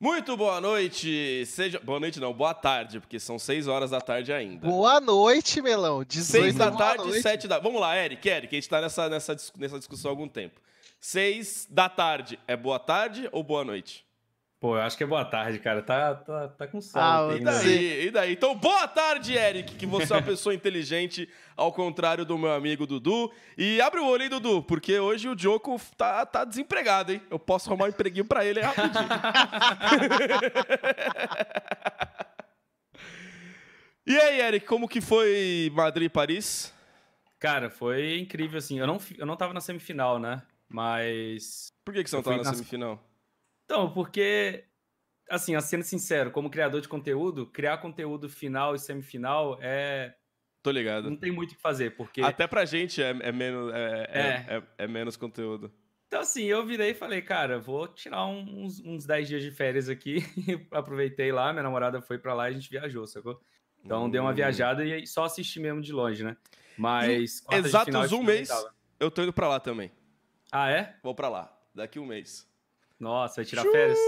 Muito boa noite, seja... Boa noite não, boa tarde, porque são 6 horas da tarde ainda. Boa noite, Melão. 6 da tarde, 7 da... Vamos lá, Eric, Eric, a gente tá nessa, nessa, nessa discussão há algum tempo. 6 da tarde, é boa tarde ou boa noite? Pô, eu acho que é boa tarde, cara. Tá, tá, tá com sono. Ah, e daí, e daí? Então, boa tarde, Eric, que você é uma pessoa inteligente, ao contrário do meu amigo Dudu. E abre o olho, hein, Dudu, porque hoje o Joko tá, tá desempregado, hein? Eu posso arrumar um empreguinho pra ele rapidinho. e aí, Eric, como que foi Madrid e Paris? Cara, foi incrível, assim. Eu não, eu não tava na semifinal, né? Mas. Por que, que você não tava na semifinal? Então, porque, assim, sendo sincero, como criador de conteúdo, criar conteúdo final e semifinal é. Tô ligado. Não tem muito o que fazer, porque. Até pra gente é, é menos, é, é. É, é, menos conteúdo. Então, assim, eu virei e falei, cara, vou tirar uns, uns 10 dias de férias aqui. Aproveitei lá, minha namorada foi para lá e a gente viajou, sacou? Então, hum. dei uma hum. viajada e só assisti mesmo de longe, né? Mas. Exatos um mês, eu tô indo pra lá também. Ah, é? Vou pra lá, daqui um mês. Nossa, vai tirar Chuta, férias?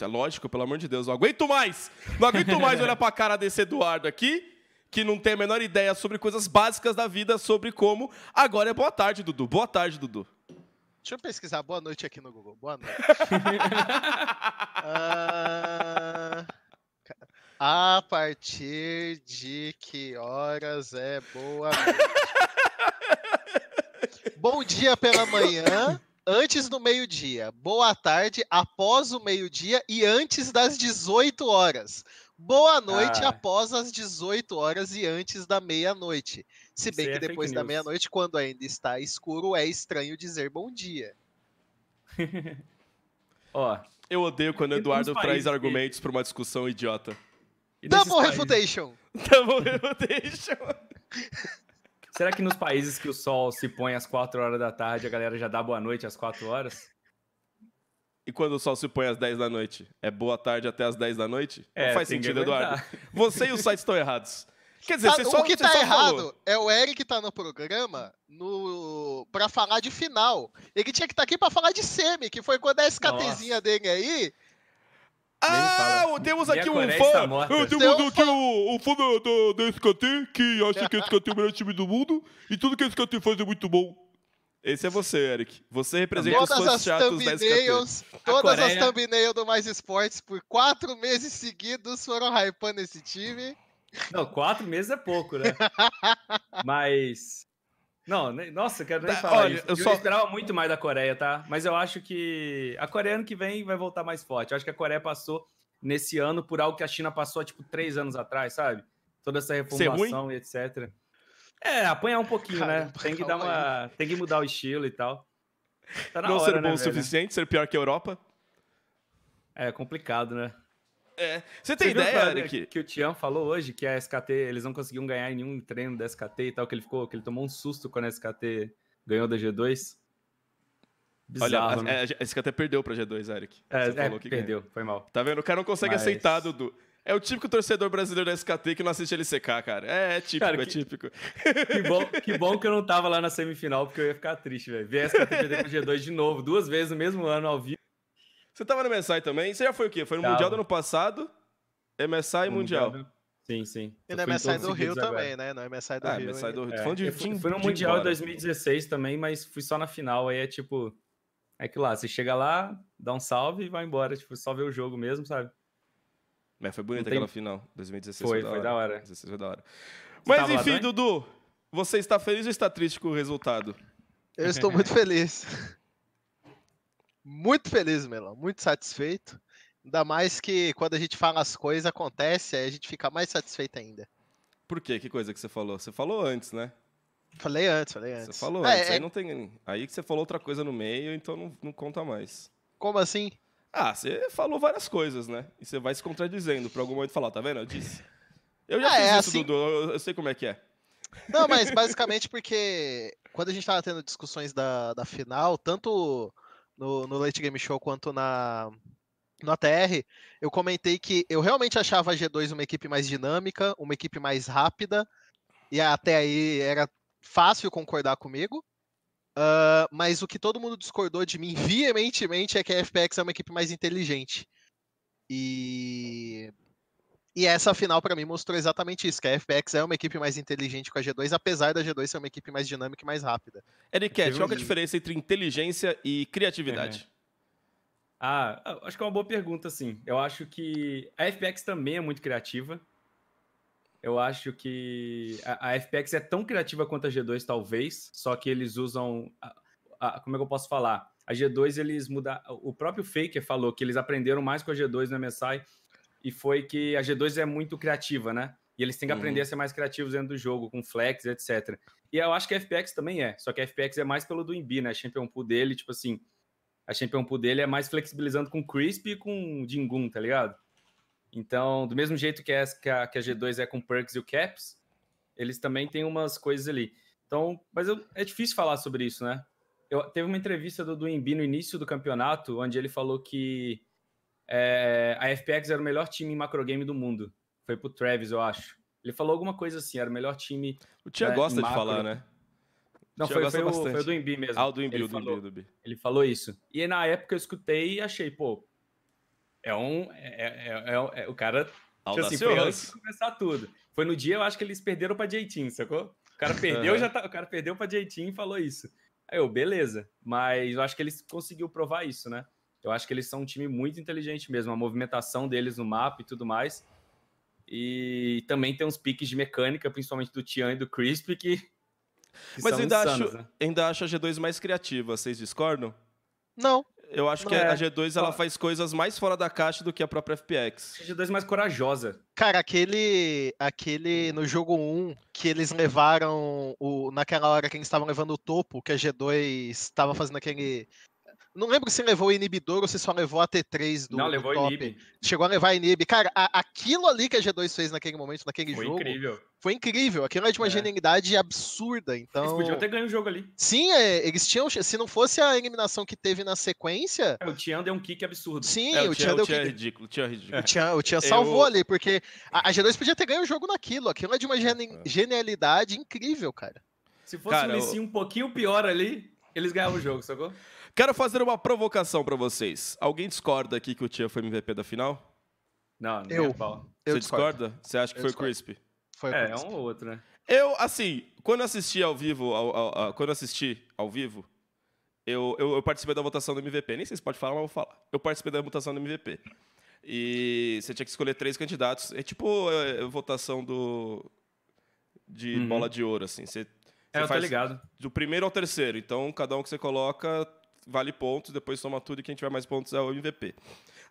É lógico, pelo amor de Deus. Não aguento mais. Não aguento mais olhar pra cara desse Eduardo aqui, que não tem a menor ideia sobre coisas básicas da vida, sobre como. Agora é boa tarde, Dudu. Boa tarde, Dudu. Deixa eu pesquisar boa noite aqui no Google. Boa noite. uh... A partir de que horas é boa noite? Bom dia pela manhã antes do meio-dia, boa tarde após o meio-dia e antes das 18 horas. Boa noite ah. após as 18 horas e antes da meia-noite. Se bem Isso que é depois da meia-noite, quando ainda está escuro, é estranho dizer bom dia. Ó, eu odeio quando o Eduardo traz argumentos para uma discussão idiota. Double refutation. Double refutation. Será que nos países que o sol se põe às 4 horas da tarde, a galera já dá boa noite às 4 horas? E quando o sol se põe às 10 da noite? É boa tarde até às 10 da noite? É, Não faz sentido, Eduardo. Você e os sites estão errados. Quer dizer, você o só, o que tá errado falou. é o Eric que tá no programa no para falar de final. Ele tinha que estar tá aqui para falar de semi, que foi quando a SKTzinha Nossa. dele aí ah, temos aqui um fã. Temos aqui um, um fã do, do, SKT que acha que o SKT é o melhor time do mundo e tudo que o SKT faz é muito bom. Esse é você, Eric. Você representa todas os fãs chatos da SKT. Todas as thumbnails do Mais Esportes por quatro meses seguidos foram hypando esse time. Não, quatro meses é pouco, né? Mas não, nossa, quero nem tá, falar olha, isso. Eu, eu só... esperava muito mais da Coreia, tá? Mas eu acho que a Coreia ano que vem vai voltar mais forte. Eu acho que a Coreia passou nesse ano por algo que a China passou, tipo, três anos atrás, sabe? Toda essa reformulação e etc. É, apanhar um pouquinho, Cara, né? Tem que dar uma. Aí. Tem que mudar o estilo e tal. Tá Não hora, ser bom né, o suficiente, ser pior que a Europa? É complicado, né? É. Você tem Você ideia, Eric? Que, o Tian falou hoje que a SKT, eles não conseguiam ganhar em nenhum treino da SKT e tal, que ele ficou, que ele tomou um susto quando a SKT ganhou da G2. Bizarro, Olha, né? a, a, SKT perdeu pra G2, Eric. É, Você é, falou que perdeu, ganhou. foi mal. Tá vendo? O cara não consegue Mas... aceitar, Dudu. É o típico torcedor brasileiro da SKT que não assiste LCK, cara. É, é típico, cara, é que, é típico. Que bom, que bom que eu não tava lá na semifinal, porque eu ia ficar triste, velho. Ver a SKT perder pro G2 de novo, duas vezes no mesmo ano, ao vivo. Você tava no MSI também? Você já foi o quê? Foi no tava. Mundial do ano passado? MSI Mundial. mundial. Sim, sim. E no MSI do Rio também, né? No MSI do ah, Rio. MSI do Rio. É. De, fui, fui no Mundial em 2016 também, mas fui só na final. Aí é tipo. É que lá, você chega lá, dá um salve e vai embora. Tipo, só ver o jogo mesmo, sabe? Mas foi bonita tem... aquela final. 2016 foi, foi, foi da hora. 2016 foi da hora. Mas enfim, Dudu, você está feliz ou está triste com o resultado? Eu estou muito feliz. Muito feliz, Melão. Muito satisfeito. Ainda mais que quando a gente fala as coisas, acontece, aí a gente fica mais satisfeito ainda. Por quê? Que coisa que você falou? Você falou antes, né? Falei antes, falei antes. Você falou é, antes, é... aí não tem. Aí que você falou outra coisa no meio, então não, não conta mais. Como assim? Ah, você falou várias coisas, né? E você vai se contradizendo pra algum momento falar, tá vendo? Eu disse. Eu já ah, fiz é isso, assim... Dudu, eu, eu sei como é que é. Não, mas basicamente porque quando a gente tava tendo discussões da, da final, tanto no, no Late Game Show quanto na, no ATR, eu comentei que eu realmente achava a G2 uma equipe mais dinâmica, uma equipe mais rápida, e até aí era fácil concordar comigo. Uh, mas o que todo mundo discordou de mim veementemente é que a FPX é uma equipe mais inteligente. E e essa final para mim mostrou exatamente isso, que a FPX é uma equipe mais inteligente com a G2, apesar da G2 ser uma equipe mais dinâmica e mais rápida. Eric, qual é a diferença entre inteligência e criatividade? É. Ah, acho que é uma boa pergunta, sim. Eu acho que a FPX também é muito criativa. Eu acho que a, a FPX é tão criativa quanto a G2, talvez, só que eles usam. A, a, como é que eu posso falar? A G2, eles mudam. O próprio Faker falou que eles aprenderam mais com a G2 no MSI e foi que a G2 é muito criativa, né? E eles têm que aprender uhum. a ser mais criativos dentro do jogo, com flex, etc. E eu acho que a FPX também é, só que a FPX é mais pelo do Imbi, né? A Champion Pool dele, tipo assim, a Champion Pool dele é mais flexibilizando com Crisp e com Jingun, tá ligado? Então, do mesmo jeito que, a, que a G2 é com Perks e o Caps, eles também têm umas coisas ali. Então, mas eu, é difícil falar sobre isso, né? Eu, teve uma entrevista do, Imbi no início do campeonato, onde ele falou que é, a FPX era o melhor time em macrogame do mundo. Foi pro Travis, eu acho. Ele falou alguma coisa assim, era o melhor time. O Tia né, gosta de falar, né? Não, foi, foi, o, foi, o, do Embi mesmo. Ah, o do Embi, ele, do falou, do ele falou isso. E na época eu escutei e achei, pô, é um. É, é, é, é o cara. Tipo assim, antes de começar tudo. Foi no dia, eu acho que eles perderam pra Jeitin, sacou? O cara perdeu, já tá, o cara perdeu pra Jeitin e falou isso. Aí eu, beleza. Mas eu acho que eles conseguiu provar isso, né? Eu acho que eles são um time muito inteligente mesmo, a movimentação deles no mapa e tudo mais. E também tem uns piques de mecânica, principalmente do Tian e do Crisp, que. que Mas ainda, insanos, acho, né? ainda acho a G2 mais criativa, vocês discordam? Não. Eu acho que é. a G2 ela faz coisas mais fora da caixa do que a própria FPX. A G2 é mais corajosa. Cara, aquele aquele no jogo 1 que eles levaram o naquela hora que eles estavam levando o topo, que a G2 estava fazendo aquele não lembro se levou o inibidor ou se só levou a T3 do, Não, levou do. Inib. Chegou a levar inib. Cara, a, aquilo ali que a G2 fez naquele momento, naquele foi jogo. Foi incrível. Foi incrível. Aquilo é de uma é. genialidade absurda. Então... Eles podiam ter ganho o jogo ali. Sim, é, eles tinham. Se não fosse a eliminação que teve na sequência. É, o Tian deu um kick absurdo. Sim, é, o, Tian, deu um kick. É ridículo. Tian é ridículo. O Tian, o Tian salvou Eu... ali, porque a, a, G2 podia ter ganho o jogo naquilo. Aquilo é de uma geni genialidade incrível, cara. Se fosse cara, um eu... um pouquinho pior ali, eles ganhavam o jogo, sacou? Quero fazer uma provocação para vocês. Alguém discorda aqui que o Tia foi MVP da final? Não, eu. eu Você discorda? Você acha que eu foi discordo. Crisp? Foi é, é um ou outro, né? Eu, assim, quando assisti ao vivo, ao, ao, ao, quando eu assisti ao vivo, eu, eu, eu, participei da votação do MVP. Nem sei se pode falar, mas eu vou falar. Eu participei da votação do MVP. E você tinha que escolher três candidatos. É tipo é, é votação do de uhum. bola de ouro, assim. Você, é, você eu tô ligado. Do primeiro ao terceiro. Então, cada um que você coloca vale pontos, depois soma tudo e quem tiver mais pontos é o MVP.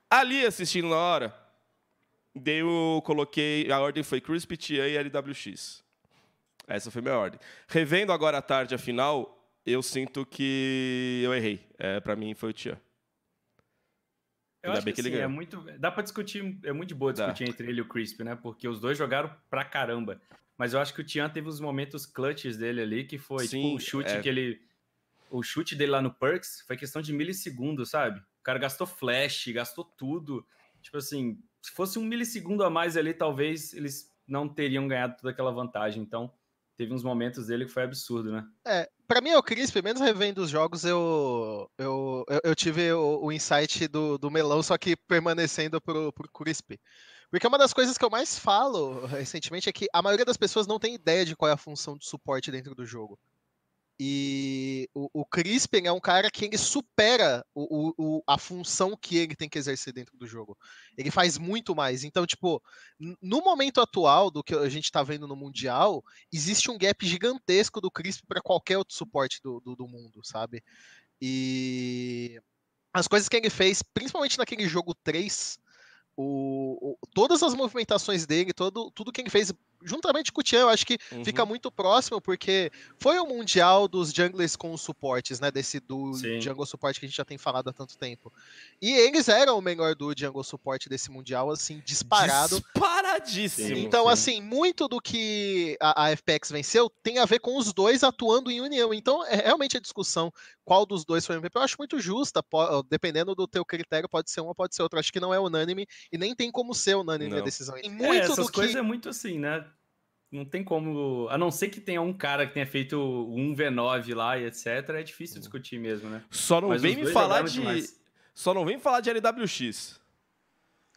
Ali, assistindo na hora, dei eu coloquei, a ordem foi Crispy, TA e LWX. Essa foi minha ordem. Revendo agora à tarde a final, eu sinto que eu errei. É, para mim foi o Tia. Eu acho que, que sim, é muito, dá para discutir, é muito boa discutir dá. entre ele e o Crisp, né? Porque os dois jogaram pra caramba. Mas eu acho que o Tian teve os momentos clutches dele ali, que foi sim, tipo o chute é... que ele o chute dele lá no Perks foi questão de milissegundos, sabe? O cara gastou flash, gastou tudo. Tipo assim, se fosse um milissegundo a mais ali, talvez eles não teriam ganhado toda aquela vantagem. Então, teve uns momentos dele que foi absurdo, né? É, pra mim, o Crisp, menos revendo os jogos, eu, eu, eu, eu tive o, o, insight do, do melão, só que permanecendo pro, pro Crisp. Porque uma das coisas que eu mais falo recentemente é que a maioria das pessoas não tem ideia de qual é a função de suporte dentro do jogo. E o, o Crispin é um cara que ele supera o, o, a função que ele tem que exercer dentro do jogo. Ele faz muito mais. Então, tipo, no momento atual do que a gente está vendo no Mundial, existe um gap gigantesco do Crispin para qualquer outro suporte do, do, do mundo, sabe? E as coisas que ele fez, principalmente naquele jogo 3, o, o, todas as movimentações dele, todo, tudo que ele fez juntamente com o Tian, eu acho que uhum. fica muito próximo, porque foi o mundial dos junglers com os suportes, né? Desse do Sim. jungle suporte que a gente já tem falado há tanto tempo. E eles eram o melhor do jungle suporte desse mundial, assim, disparado. Disparadíssimo. Então, Sim. assim, muito do que a, a, FPX venceu tem a ver com os dois atuando em união. Então, é realmente a discussão qual dos dois foi o MVP, eu acho muito justa. dependendo do teu critério, pode ser uma, pode ser outra. Acho que não é unânime e nem tem como ser unânime não. a decisão. E muito é, essas coisas que... é muito assim, né? Não tem como. A não ser que tenha um cara que tenha feito um V9 lá e etc. É difícil uhum. discutir mesmo, né? Só não Mas vem me falar de. Demais. Só não vem falar de LWX.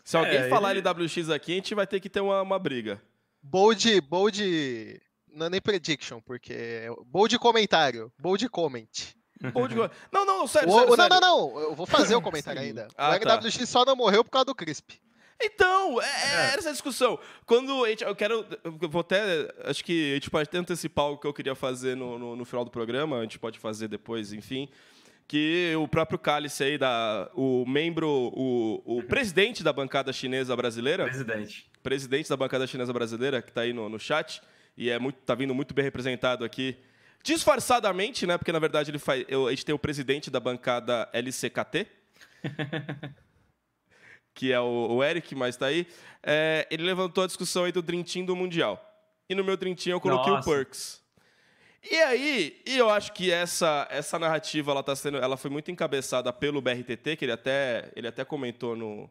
Se alguém é, falar ele... LWX aqui, a gente vai ter que ter uma, uma briga. Bold, bold, não é nem prediction, porque é bold comentário, bold comment. Bold... Não, não, sério, o, sério, Não, não, não, eu vou fazer o comentário ainda. Ah, o LWX tá. só não morreu por causa do Crisp. Então, é, é, é. essa discussão. Quando a gente, eu quero, eu vou até, acho que a gente pode até antecipar o que eu queria fazer no, no, no final do programa, a gente pode fazer depois, enfim que o próprio Cálice aí, da, o membro, o, o presidente da bancada chinesa brasileira. Presidente. Presidente da bancada chinesa brasileira, que está aí no, no chat, e é muito, tá vindo muito bem representado aqui. Disfarçadamente, né? Porque na verdade ele faz, eu, a gente tem o presidente da bancada LCKT. que é o, Eric, mas está aí. É, ele levantou a discussão aí do Dream Team do Mundial. E no meu Dream Team eu coloquei Nossa. o Perks. E aí, e eu acho que essa, essa narrativa ela tá sendo, ela foi muito encabeçada pelo BRTT, que ele até, ele até comentou no,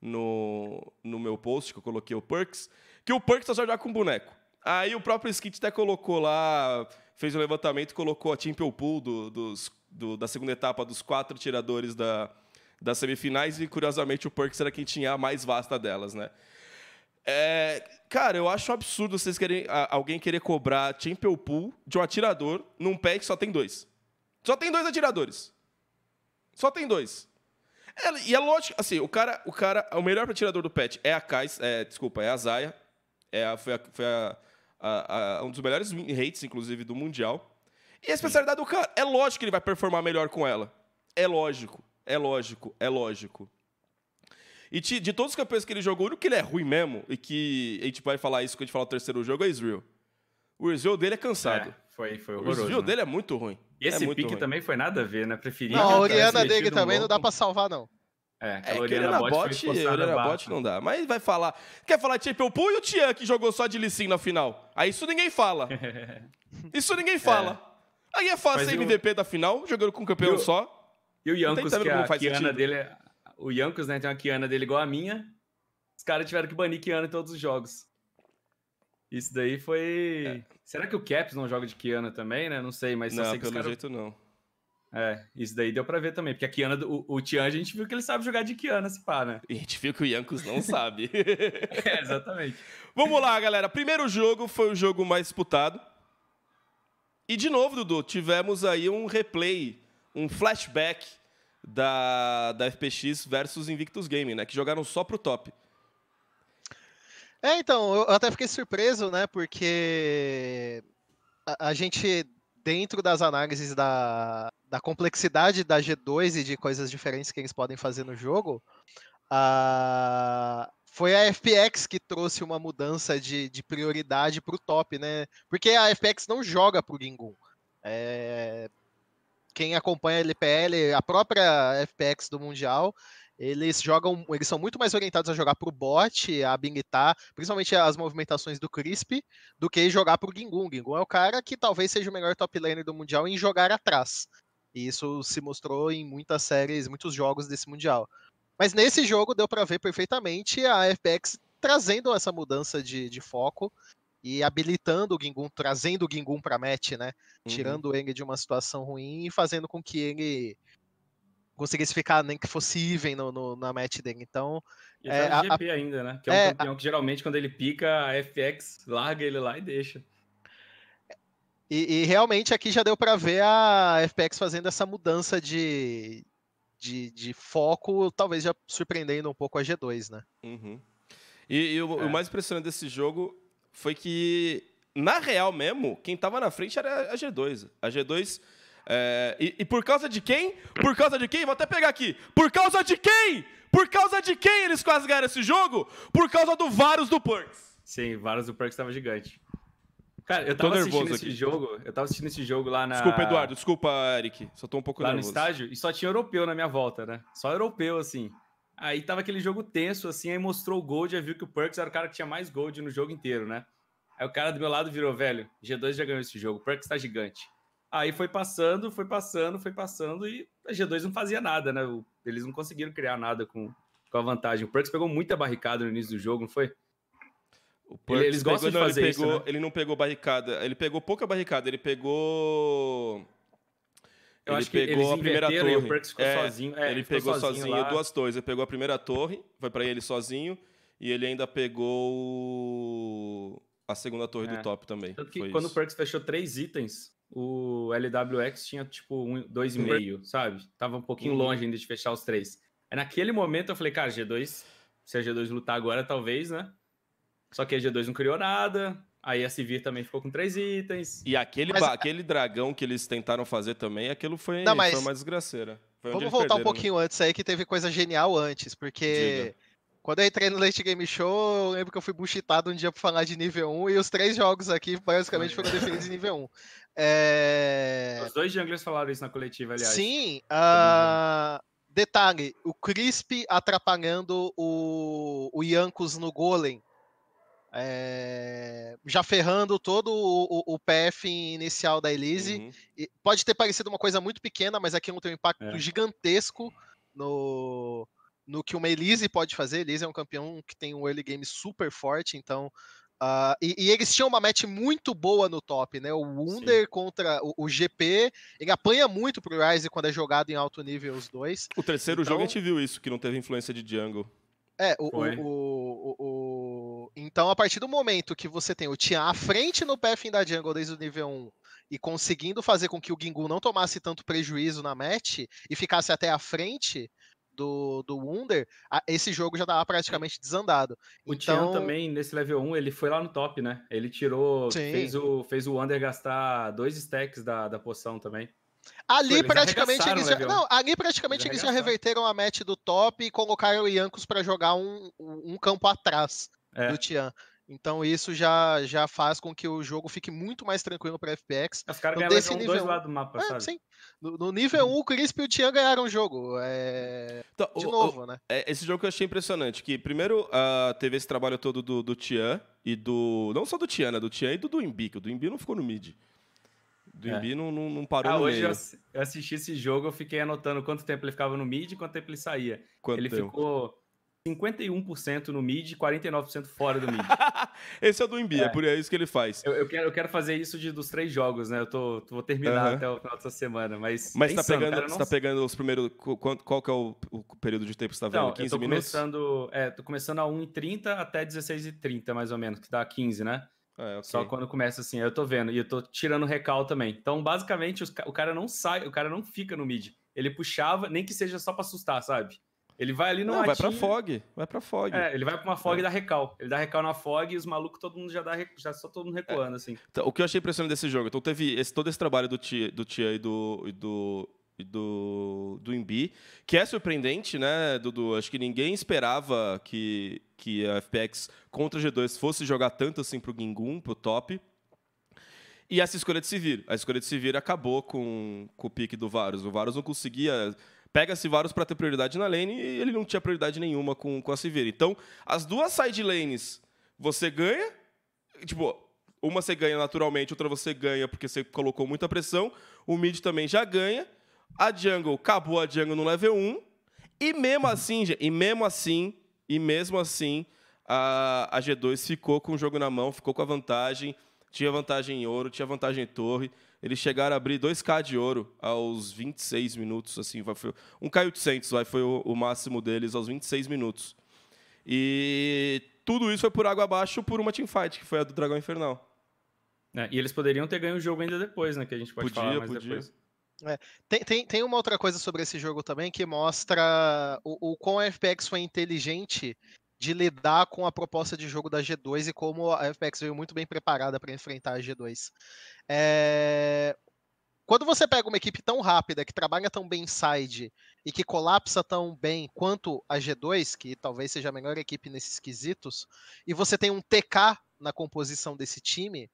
no, no meu post, que eu coloquei o Perks, que o Perks tá jogar com boneco. Aí o próprio Skit até colocou lá, fez um levantamento e colocou a Champion Pool do, dos, do, da segunda etapa dos quatro tiradores da, das semifinais, e curiosamente o Perks era quem tinha a mais vasta delas, né? É, cara, eu acho absurdo vocês querem alguém querer cobrar Champion Pool de um atirador num pack que só tem dois. Só tem dois atiradores. Só tem dois. É, e é lógico, assim, o cara, o cara, o melhor atirador do patch é a Kais, é, desculpa, é a Zaya. É a, foi a, foi a, a, um dos melhores rates, inclusive, do Mundial. E a especialidade Sim. do cara, é lógico que ele vai performar melhor com ela. É lógico, é lógico, é lógico. E de, de, todos os campeões que ele jogou, o único que ele é ruim mesmo, e que a gente vai falar isso quando a gente falar o terceiro jogo, é Israel. O Israel dele é cansado. É, foi, foi horroroso. O Israel né? dele é muito ruim. E esse é pique ruim. também foi nada a ver, né? Preferia. Não, a Oriana dele também não dá pra salvar, não. É, é Oriana Bot, bot Oriana Bot não dá. Mas vai falar. Quer falar de Champion Pool e o Tian que jogou só de Lissin na final? Aí isso ninguém fala. isso ninguém fala. É. Aí é fácil ser MVP o... da final, jogando com um campeão só. E o Yankos, que a Kiana dele é... O Yankos, né, tem uma Kiana dele igual a minha. Os caras tiveram que banir Kiana em todos os jogos. Isso daí foi. É. Será que o Caps não joga de Kiana também, né? Não sei, mas não, sei pelo cara... jeito não. É, isso daí deu pra ver também, porque a Kiana, o, o Tian, a gente viu que ele sabe jogar de Kiana, se pá, né? E a gente viu que o Yankos não sabe. é, exatamente. Vamos lá, galera. Primeiro jogo foi o jogo mais disputado. E de novo, Dudu, tivemos aí um replay, um flashback da, da FPX versus Invictus Gaming, né? Que jogaram só pro top. É, então, eu até fiquei surpreso, né? Porque a, a gente, dentro das análises da, da complexidade da G2 e de coisas diferentes que eles podem fazer no jogo, a, foi a FPX que trouxe uma mudança de, de prioridade para o top, né? Porque a FPX não joga pro Gingun. É, quem acompanha a LPL, a própria FPX do Mundial, eles jogam, eles são muito mais orientados a jogar para o bot, a habilitar, principalmente as movimentações do Crisp, do que jogar para o Gingun. Gingun é o cara que talvez seja o melhor top laner do Mundial em jogar atrás. E isso se mostrou em muitas séries, muitos jogos desse Mundial. Mas nesse jogo deu para ver perfeitamente a FPX trazendo essa mudança de, de foco e habilitando o Gingun, trazendo o Gingun para match, né? Uhum. Tirando ele de uma situação ruim e fazendo com que ele conseguisse ficar nem que fosse even no, no na match dele. Então. E é, a, GP a, ainda, né? Que é um é, campeão a, que geralmente quando ele pica, a FX larga ele lá e deixa. E, e realmente aqui já deu para ver a FPX fazendo essa mudança de, de, de, foco, talvez já surpreendendo um pouco a G2, né? Uhum. E, e o, é. o, mais impressionante desse jogo foi que, na real mesmo, quem tava na frente era a G2. A G2 é, e, e, por causa de quem? Por causa de quem? Vou até pegar aqui. Por causa de quem? Por causa de quem eles quase ganharam esse jogo? Por causa do Varus do Perks. Sim, Varus do Perks estava gigante. Cara, eu tava assistindo esse aqui. jogo, eu tava assistindo esse jogo lá na. Desculpa, Eduardo, desculpa, Eric. Só tô um pouco lá nervoso. no estágio e só tinha europeu na minha volta, né? Só europeu, assim. Aí tava aquele jogo tenso, assim, aí mostrou o Gold, já viu que o Perks era o cara que tinha mais Gold no jogo inteiro, né? Aí o cara do meu lado virou, velho, G2 já ganhou esse jogo, o Perks tá gigante. Aí foi passando, foi passando, foi passando e a G2 não fazia nada, né? Eles não conseguiram criar nada com, com a vantagem. O Perks pegou muita barricada no início do jogo, não foi? O Perks eles gostam pegou, de fazer não, ele pegou, isso, né? Ele não pegou barricada, ele pegou pouca barricada, ele pegou... Eu ele pegou a primeira torre. o Perks ficou é, sozinho. É, ele pegou sozinho, sozinho duas torres. Ele pegou a primeira torre, foi para ele sozinho, e ele ainda pegou a segunda torre é. do top também. Tanto que quando isso. o Perks fechou três itens, o LWX tinha tipo um, dois e meio, sabe? Tava um pouquinho uhum. longe ainda de fechar os três. Aí naquele momento eu falei, cara, G2, se a G2 lutar agora, talvez, né? Só que a G2 não criou nada, Aí a Civir também ficou com três itens. E aquele, mas... aquele dragão que eles tentaram fazer também, aquilo foi, Não, mas... foi uma desgraceira. Foi Vamos voltar um né? pouquinho né? antes aí, que teve coisa genial antes, porque Diga. quando eu entrei no Late Game Show, eu lembro que eu fui buchitado um dia pra falar de nível 1, e os três jogos aqui basicamente foram definidos em nível 1. É... Os dois junglers falaram isso na coletiva, aliás. Sim, uh... detalhe, o Crisp atrapalhando o, o Yankos no Golem é, já ferrando todo o, o, o, PF inicial da Elise. Uhum. pode ter parecido uma coisa muito pequena, mas aquilo tem um impacto é. gigantesco no, no que uma Elise pode fazer. Elise é um campeão que tem um early game super forte, então. Uh, e, e, eles tinham uma match muito boa no top, né? O Wunder Sim. contra o, o, GP, ele apanha muito pro Ryze quando é jogado em alto nível os dois. O terceiro então... jogo a gente viu isso, que não teve influência de jungle. É, o, o, o, Então, a partir do momento que você tem o Tian à frente no pathing da jungle desde o nível 1 e conseguindo fazer com que o Gingu não tomasse tanto prejuízo na match e ficasse até à frente do, do Wunder, esse jogo já estava praticamente desandado. O então... Tian também, nesse level 1, ele foi lá no top, né? Ele tirou, fez o, fez o Wunder gastar dois stacks da, da poção também. Ali Pô, praticamente eles já, não, ali praticamente eles, eles já reverteram a match do top e colocaram o Yankos para jogar um, um campo atrás é. do Tian. Então isso já, já faz com que o jogo fique muito mais tranquilo para FPX. Os caras então, ganharam nível... dois lados do mapa, é, sabe? Sim. No, no nível 1, uhum. o Crisp e o Tian ganharam o jogo. É... Então, de o, novo, o, né? É, esse jogo eu achei impressionante. Que primeiro uh, teve esse trabalho todo do, do Tian e do. Não só do Tian, né? Do Tian e do Duimbi, que o Duimbi não ficou no mid. Do Imbi é. não, não, não, parou ah, no hoje meio. eu assisti esse jogo, eu fiquei anotando quanto tempo ele ficava no mid e quanto tempo ele saía. Quanto ele tempo? ficou 51% no mid e 49% fora do mid. Esse é o do Imbi, é. é por isso que ele faz. Eu, eu, quero, eu quero fazer isso de, dos três jogos, né? Eu tô, vou terminar uhum. até o final dessa semana, mas... Mas você tá, pegando, cara, não... tá pegando os primeiros... Qual, qual que é o, o período de tempo que você tá vendo? Não, 15 eu tô minutos? Começando, é, tô começando a 1h30 até 16h30, mais ou menos, que dá 15, né? É, okay. Só quando começa assim, eu tô vendo. E eu tô tirando recal também. Então, basicamente, os, o cara não sai, o cara não fica no mid. Ele puxava, nem que seja só pra assustar, sabe? Ele vai ali no Não, vai pra fog. Vai pra fog. É, ele vai pra uma fog é. e dá recal. Ele dá recal na fog e os malucos, todo mundo já dá já só todo mundo recuando, é. assim. Então, o que eu achei impressionante desse jogo, então teve esse, todo esse trabalho do Tia, do Tia e do, e do e do, do Imbi, que é surpreendente, né, Dudu? Acho que ninguém esperava que, que a FPX contra G2 fosse jogar tanto assim pro Gingun, pro top. E essa escolha de se vir. A escolha de se vir acabou com, com o pique do Varus. O Varus não conseguia. Pega-se Varus para ter prioridade na lane e ele não tinha prioridade nenhuma com, com a Sivir. Então, as duas side lanes você ganha. Tipo, uma você ganha naturalmente, outra você ganha porque você colocou muita pressão. O mid também já ganha. A jungle acabou a jungle no level 1. E mesmo assim, e mesmo assim, e mesmo assim, a, a G2 ficou com o jogo na mão, ficou com a vantagem. Tinha vantagem em ouro, tinha vantagem em torre. Eles chegaram a abrir 2k de ouro aos 26 minutos, assim, vai, foi, um K800 vai, foi o, o máximo deles aos 26 minutos. E tudo isso foi por água abaixo por uma teamfight, que foi a do Dragão Infernal. É, e eles poderiam ter ganho o jogo ainda depois, né? Que a gente pode podia, falar mais podia. depois. É, tem, tem, tem uma outra coisa sobre esse jogo também que mostra o, o quão a FPX foi inteligente de lidar com a proposta de jogo da G2 e como a FPX veio muito bem preparada para enfrentar a G2. É... Quando você pega uma equipe tão rápida, que trabalha tão bem side e que colapsa tão bem quanto a G2, que talvez seja a melhor equipe nesses quesitos, e você tem um TK na composição desse time,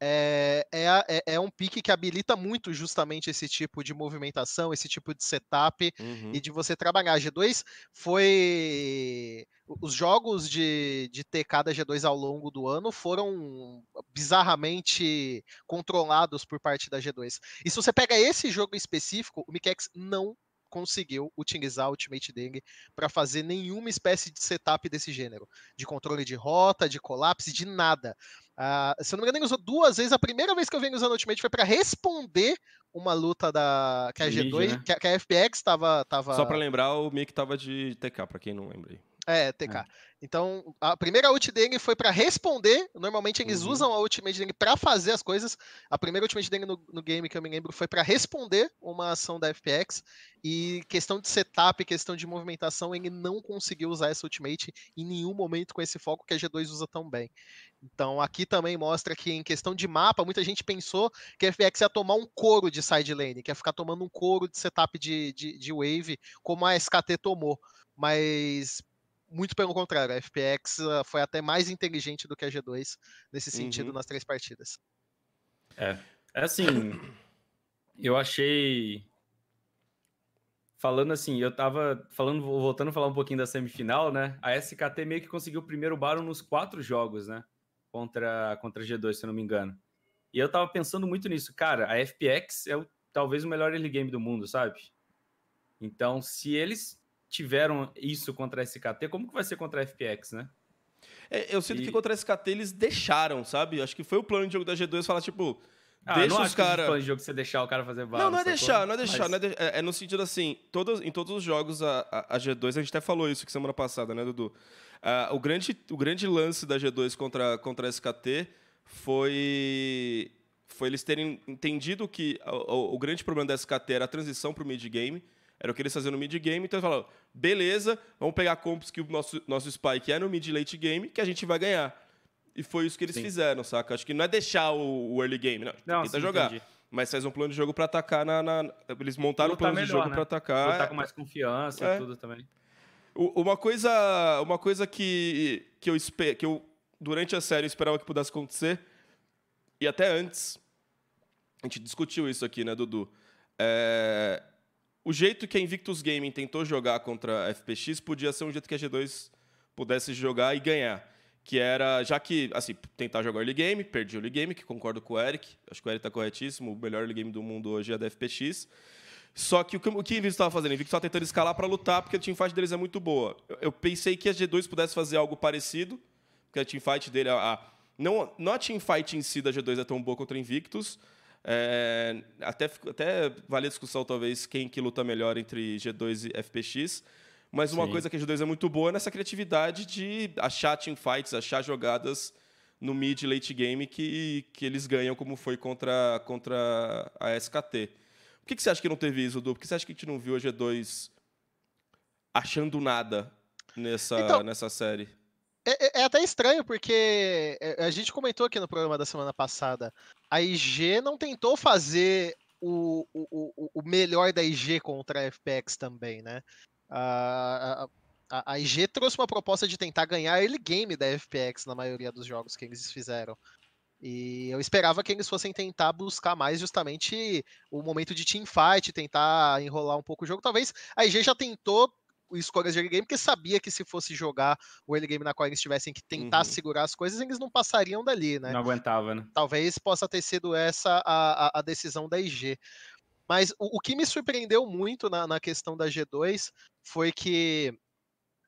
é, é, é, é, um pique que habilita muito justamente esse tipo de movimentação, esse tipo de setup uhum. e de você trabalhar. A G2 foi. Os jogos de, de TK da G2 ao longo do ano foram bizarramente controlados por parte da G2. E se você pega esse jogo específico, o Mikex não conseguiu utilizar o ultimate dele para fazer nenhuma espécie de setup desse gênero, de controle de rota, de colapse, de nada. Uh, se eu não me engano, ele usou duas vezes. A primeira vez que eu vi ele usando ultimate foi para responder uma luta da que a G2, né? que, a, que, a, FPX estava tava... Só para lembrar, o Mick tava de TK, para quem não lembra. É, TK. É. Então, a primeira ult dele foi para responder. Normalmente eles uhum. usam a ultimate dele para fazer as coisas. A primeira ultimate dele no, no game que eu me lembro foi para responder uma ação da FPX. E questão de setup, questão de movimentação, ele não conseguiu usar essa ultimate em nenhum momento com esse foco que a G2 usa tão bem. Então, aqui também mostra que em questão de mapa, muita gente pensou que a FPX ia tomar um couro de side lane, que ia ficar tomando um couro de setup de, de, de wave, como a SKT tomou. Mas muito pelo contrário, a FPX ah, foi até mais inteligente do que a G2 nesse sentido uhum. nas três partidas. É, é assim, eu achei falando assim, eu tava falando, voltando a falar um pouquinho da semifinal, né? A SKT meio que conseguiu o primeiro Baron nos quatro jogos, né? Contra, contra a G2, se eu não me engano. E eu tava pensando muito nisso, cara. A FPX é o, talvez o melhor early game do mundo, sabe? Então, se eles tiveram isso contra a SKT, como que vai ser contra a FPX, né? É, eu sinto e... que contra a SKT eles deixaram, sabe? Acho que foi o plano de jogo da G2 falar, tipo, ah, deixa os caras. plano de jogo você deixar o cara fazer barra. Não, não é deixar, não é deixar. Mas... Não é, de... é, é, no sentido assim, todos, em todos os jogos a, a, a, G2, a gente até falou isso que semana passada, né, Dudu? Uh, o, grande, o grande lance da G2 contra, contra a SKT foi, foi eles terem entendido que o, o grande problema da SKT era a transição para o mid-game era o que eles faziam no mid-game. Então eles falaram, beleza, vamos pegar compos que o nosso, nosso spike é no mid-late game, que a gente vai ganhar. E foi isso que eles sim. fizeram, saca? Acho que não é deixar o, o early game, não. não tenta sim, jogar. Entendi. Mas faz um plano de jogo para atacar na, na, Eles montaram um plano melhor, de jogo né? para atacar. Lutar com mais confiança é. e tudo também. Uma coisa, uma coisa que, que, eu, que eu, durante a série, esperava que pudesse acontecer, e até antes, a gente discutiu isso aqui, né, Dudu? É, o jeito que a Invictus Gaming tentou jogar contra a FPX podia ser um jeito que a G2 pudesse jogar e ganhar. Que era, já que, assim, tentar jogar early game, perdi o early game, que concordo com o Eric, acho que o Eric está corretíssimo, o melhor early game do mundo hoje é da FPX. Só que o que, o que a Invictus estava fazendo? A Invictus estava tentando escalar para lutar, porque a teamfight deles é muito boa. Eu, eu, pensei que a G2 pudesse fazer algo parecido, porque a teamfight dele, a, a, não, não a teamfight em si da G2 é tão boa contra a Invictus, é, até, até vale a discussão, talvez, quem que luta melhor entre G2 e FPX. Mas uma Sim. coisa que a G2 é muito boa é nessa criatividade de achar teamfights, achar jogadas no mid late game que, que eles ganham, como foi contra, contra a SKT. Por que, que você acha que não teve isso, Du? Por que você acha que a gente não viu a G2 achando nada nessa, então, nessa série? É, é, é, até estranho, porque é, a gente comentou aqui no programa da semana passada. A IG não tentou fazer o, o, o melhor da IG contra a FPX também, né? A, a, a, IG trouxe uma proposta de tentar ganhar early game da FPX na maioria dos jogos que eles fizeram. E eu esperava que eles fossem tentar buscar mais justamente o momento de teamfight, tentar enrolar um pouco o jogo. Talvez a IG já tentou escolhas de early game, porque sabia que se fosse jogar o early game na qual eles tivessem que tentar uhum. segurar as coisas, eles não passariam dali, né? Não aguentava, né? Talvez possa ter sido essa a, a, a decisão da IG. Mas o, o, que me surpreendeu muito na, na questão da G2 foi que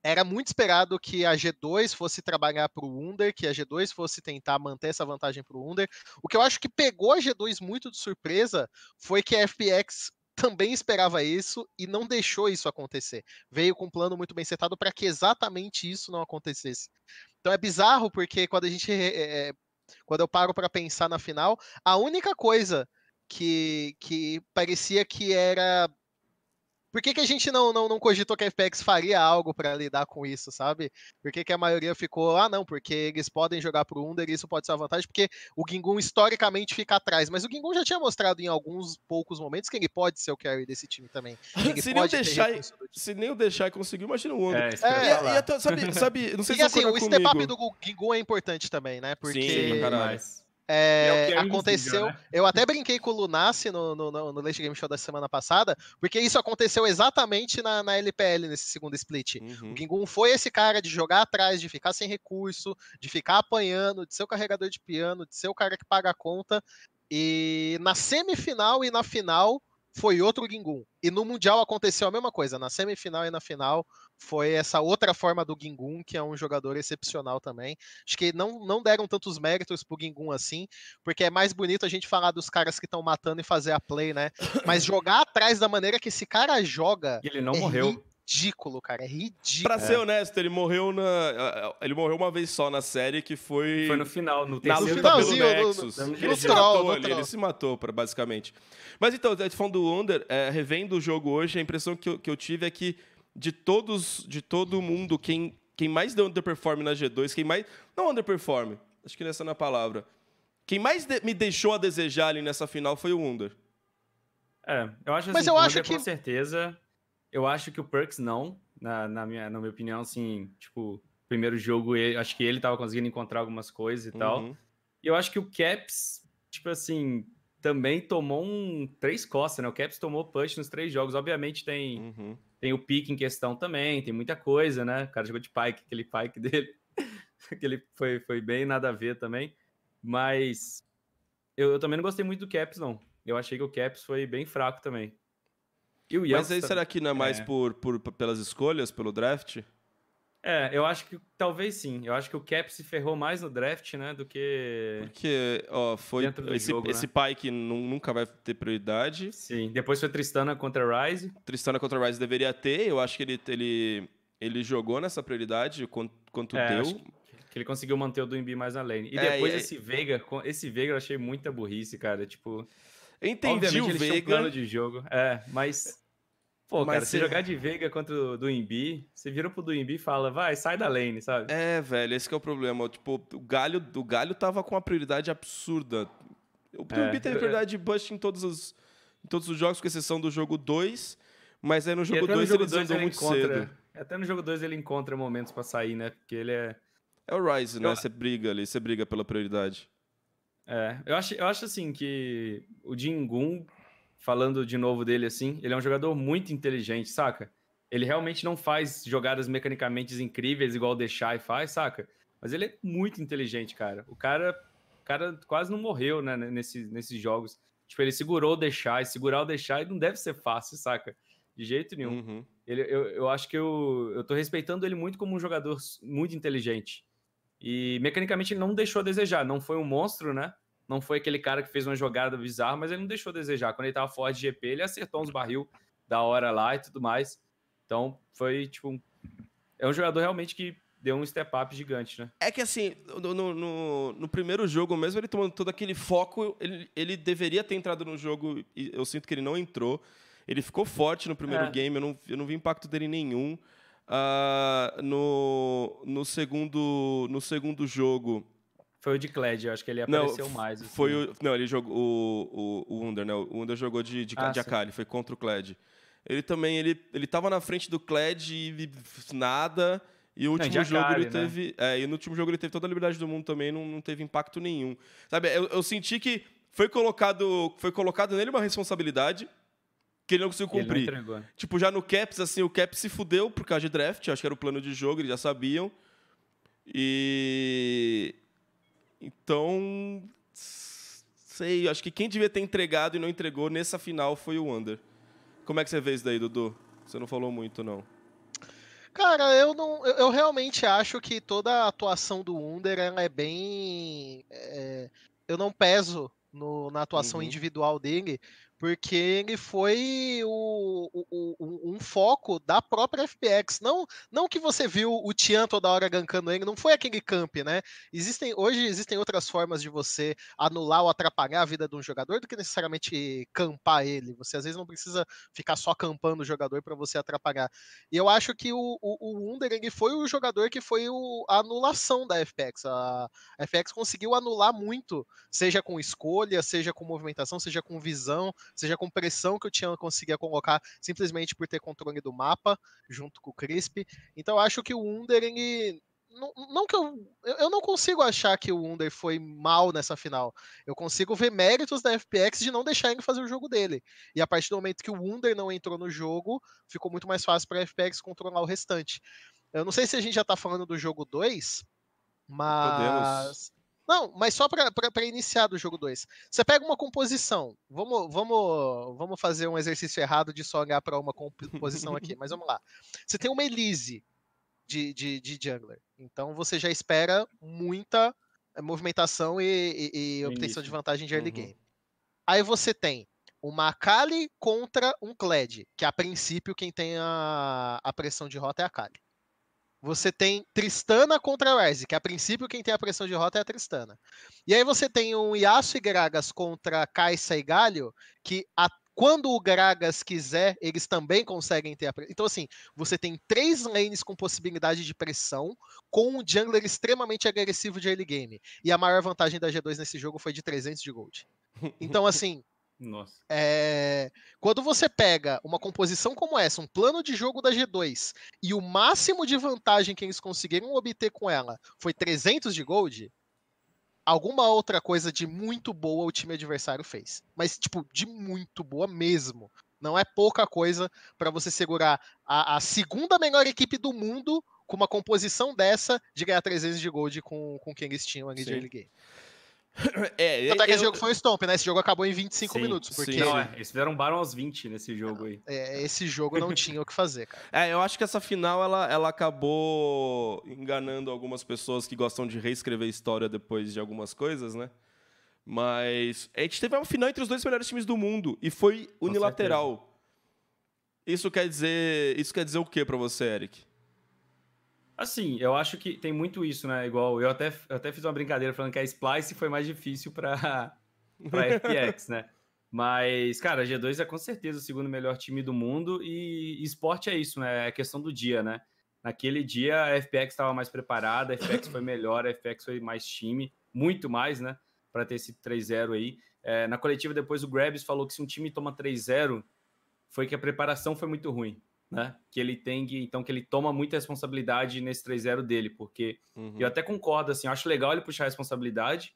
era muito esperado que a G2 fosse trabalhar para o Under, que a G2 fosse tentar manter essa vantagem para o Under. O que eu acho que pegou a G2 muito de surpresa foi que a FPX também esperava isso e não deixou isso acontecer. Veio com um plano muito bem setado para que exatamente isso não acontecesse. Então é bizarro porque quando a gente é, quando eu paro para pensar na final, a única coisa que, que parecia que era por que, que a gente não, não, não cogitou que a FPX faria algo para lidar com isso, sabe? Por que, que a maioria ficou, ah, não, porque eles podem jogar pro Under e isso pode ser uma vantagem, porque o Gingun historicamente fica atrás. Mas o Gingun já tinha mostrado em alguns poucos momentos que ele pode ser o carry desse time também. se, nem deixar, se nem o deixar conseguir, imagina o Under. É, é, e, e, sabe, sabe, não sei e, se assim, o step up do Gingun é importante também, né? Porque. Sim, caralho. É, é aconteceu. Né? Eu até brinquei com o Lunassi no, no, no, no Late Game Show da semana passada, porque isso aconteceu exatamente na, na LPL nesse segundo split. Uhum. O Gingun foi esse cara de jogar atrás, de ficar sem recurso, de ficar apanhando, de ser o carregador de piano, de ser o cara que paga a conta. E na semifinal e na final, foi outro Gingun. E no Mundial aconteceu a mesma coisa. Na semifinal e na final foi essa outra forma do Gingun, que é um jogador excepcional também. Acho que não, não deram tantos méritos pro Gingun assim, porque é mais bonito a gente falar dos caras que estão matando e fazer a play, né? Mas jogar atrás da maneira que esse cara joga. E ele não é morreu ridículo, cara. É ridículo. Pra ser honesto, ele morreu na. Ele morreu uma vez só na série, que foi. Foi no final, no terceiro. No finalzinho, Nexus. No, no, no, ele, se matou, ele, ele se matou, basicamente. Mas então, falando do Under, é, revendo o jogo hoje, a impressão que eu, que eu tive é que de todos, de todo mundo, quem, quem mais deu underperform na G2, quem mais. Não underperform, acho que essa não é a palavra. Quem mais de, me deixou a desejar ali nessa final foi o Under. É, eu acho assim, Mas eu acho que... com certeza eu acho que o Perks não, na, na, minha, na minha opinião, assim, tipo, primeiro jogo, ele, acho que ele tava conseguindo encontrar algumas coisas e uhum. tal. E eu acho que o Caps, tipo assim, também tomou um três costas, né? O Caps tomou push nos três jogos. Obviamente tem, uhum. tem o pique em questão também, tem muita coisa, né? O cara jogou de pike, aquele pike dele, aquele foi, foi bem nada a ver também. Mas eu, eu também não gostei muito do Caps, não. Eu achei que o Caps foi bem fraco também. Mas aí será que não é mais é. Por, por, pelas escolhas, pelo draft? É, eu acho que talvez sim. Eu acho que o Cap se ferrou mais no draft, né, do que. Porque, ó, foi esse, jogo, esse né? pai que nunca vai ter prioridade. Sim, depois foi Tristana contra Rise. Tristana contra Rise deveria ter. Eu acho que ele, ele, ele jogou nessa prioridade quanto, quanto é, deu. Que ele conseguiu manter o do Embi mais na lane. E é, depois esse Veiga, esse Veiga eu achei muita burrice, cara. Tipo. Eu entendi o Veiga. Um de jogo. É, mas Pô, Mas cara, se jogar de Veiga contra o do Imbi, você vira pro do Imbi e fala, vai, sai da lane, sabe? É, velho, esse é o problema. Tipo, o Galho, o Galho tava com uma prioridade absurda. O é, Imbi teve prioridade de bust em todos os, em todos os jogos, com exceção do jogo 2, mas aí no jogo 2 ele desandou muito encontra, cedo. Até no jogo 2 ele encontra momentos para sair, né? Porque ele é... É o Rise, né? Você briga ali, você briga pela prioridade. É, eu acho, eu acho assim que o Jingun falando de novo dele assim, ele é um jogador muito inteligente, saca? Ele realmente não faz jogadas mecanicamente incríveis igual o Deixai faz, saca? Mas ele é muito inteligente, cara. O cara, o cara quase não morreu, né, nesse, nesses jogos. Tipo, ele segurou o Deixai, segurar o Deixai não deve ser fácil, saca? De jeito nenhum. Uhum. Ele, eu, eu acho que eu, eu tô respeitando ele muito como um jogador muito inteligente. E mecanicamente ele não deixou a desejar. Não foi um monstro, né? Não foi aquele cara que fez uma jogada bizarra, mas ele não deixou a desejar. Quando ele tava fora de GP, ele acertou uns barril da hora lá e tudo mais. Então, foi tipo. Um... É um jogador realmente que deu um step up gigante, né? É que assim, no, no, no, primeiro jogo mesmo, ele tomando todo aquele foco, ele, ele deveria ter entrado no jogo e eu sinto que ele não entrou. Ele ficou forte no primeiro é. game, eu não, eu não vi impacto dele nenhum. Uh, no, no, segundo, no segundo jogo, foi o de Kled, eu acho que ele apareceu não, mais. Assim. Foi o, não, ele jogou o, o, o Under, né? O Under jogou de, de, ah, de Akali, foi contra o Kled. Ele também, ele, ele tava na frente do Kled e nada. E o último não, jogo Akali, ele né? teve. É, e no último jogo ele teve toda a liberdade do mundo também, não, não teve impacto nenhum. Sabe, eu, eu senti que foi colocado, foi colocado nele uma responsabilidade que ele não conseguiu cumprir. Não tipo, já no Caps, assim, o Caps se fudeu por causa de draft, acho que era o plano de jogo, eles já sabiam. E então, sei, acho que quem devia ter entregado e não entregou nessa final foi o Wander. Como é que você vê isso daí, Dudu? Você não falou muito, não. Cara, eu não, eu, eu realmente acho que toda a atuação do Under é bem, é, eu não peso no, na atuação uhum. individual dele, porque ele foi o, o, o, um foco da própria FPX. Não, não que você viu o Tian toda hora gankando ele, não foi aquele camp, né? Existem, hoje existem outras formas de você anular ou atrapalhar a vida de um jogador do que necessariamente campar ele. Você às vezes não precisa ficar só campando o jogador para você atrapalhar. E eu acho que o, o, o ele foi o jogador que foi a anulação da FPX. A, a FPX conseguiu anular muito, seja com escolha, seja com movimentação, seja com visão seja com pressão que o Tian conseguia colocar simplesmente por ter controle do mapa, junto com o Crisp. Então eu acho que o Under, ele, não, não, que eu. Eu não consigo achar que o Under foi mal nessa final. Eu consigo ver méritos da FPX de não deixar ele fazer o jogo dele. E a partir do momento que o Under não entrou no jogo, ficou muito mais fácil para a FPX controlar o restante. Eu não sei se a gente já tá falando do jogo 2, mas. Podemos. Não, mas só para iniciar do jogo 2. Você pega uma composição. Vamos, vamos, vamos fazer um exercício errado de só olhar para uma composição aqui, mas vamos lá. Você tem uma Elise de, de, de jungler. Então você já espera muita eh, movimentação e, e, e obtenção de vantagem de early uhum. game. Aí você tem uma Akali contra um Kled, que a princípio quem tem a, a pressão de rota é a Akali. Você tem Tristana contra Ryze, que a princípio quem tem a pressão de rota é a Tristana. E aí você tem um Yasuo e Gragas contra Kai'Sa e Galio, que a, quando o Gragas quiser, eles também conseguem ter a pressão. Então assim, você tem três lanes com possibilidade de pressão, com um jungler extremamente agressivo de early game. E a maior vantagem da G2 nesse jogo foi de 300 de gold. Então assim, nossa. É, quando você pega uma composição como essa, um plano de jogo da G2, e o máximo de vantagem que eles conseguiram obter com ela foi 300 de gold, alguma outra coisa de muito boa o time adversário fez. Mas, tipo, de muito boa mesmo. Não é pouca coisa para você segurar a, a, segunda melhor equipe do mundo com uma composição dessa de ganhar 300 de gold com, com quem eles tinham ali Sim. de early game. É, Tanto é que esse jogo foi um stomp, né? Esse jogo acabou em 25 sim, minutos. Porque... Sim, não, é, eles fizeram um Baron aos 20 nesse jogo aí. É, esse jogo não tinha o que fazer, cara. É, eu acho que essa final ela, ela acabou enganando algumas pessoas que gostam de reescrever história depois de algumas coisas, né? Mas a gente teve uma final entre os dois melhores times do mundo e foi unilateral. Isso quer dizer, isso quer dizer o que para você, Eric? Assim, eu acho que tem muito isso, né? Igual eu até, eu até fiz uma brincadeira falando que a Splice foi mais difícil para FPX, né? Mas, cara, a G2 é com certeza o segundo melhor time do mundo e esporte é isso, né? É questão do dia, né? Naquele dia a FPX estava mais preparada, a FPX foi melhor, a FPX foi mais time, muito mais, né? Para ter esse 3-0 aí. É, na coletiva depois o Grabs falou que se um time toma 3-0 foi que a preparação foi muito ruim né? Que ele tem que, então, que ele toma muita responsabilidade nesse 3-0 dele, porque uhum. eu até concordo, assim, eu acho legal ele puxar a responsabilidade,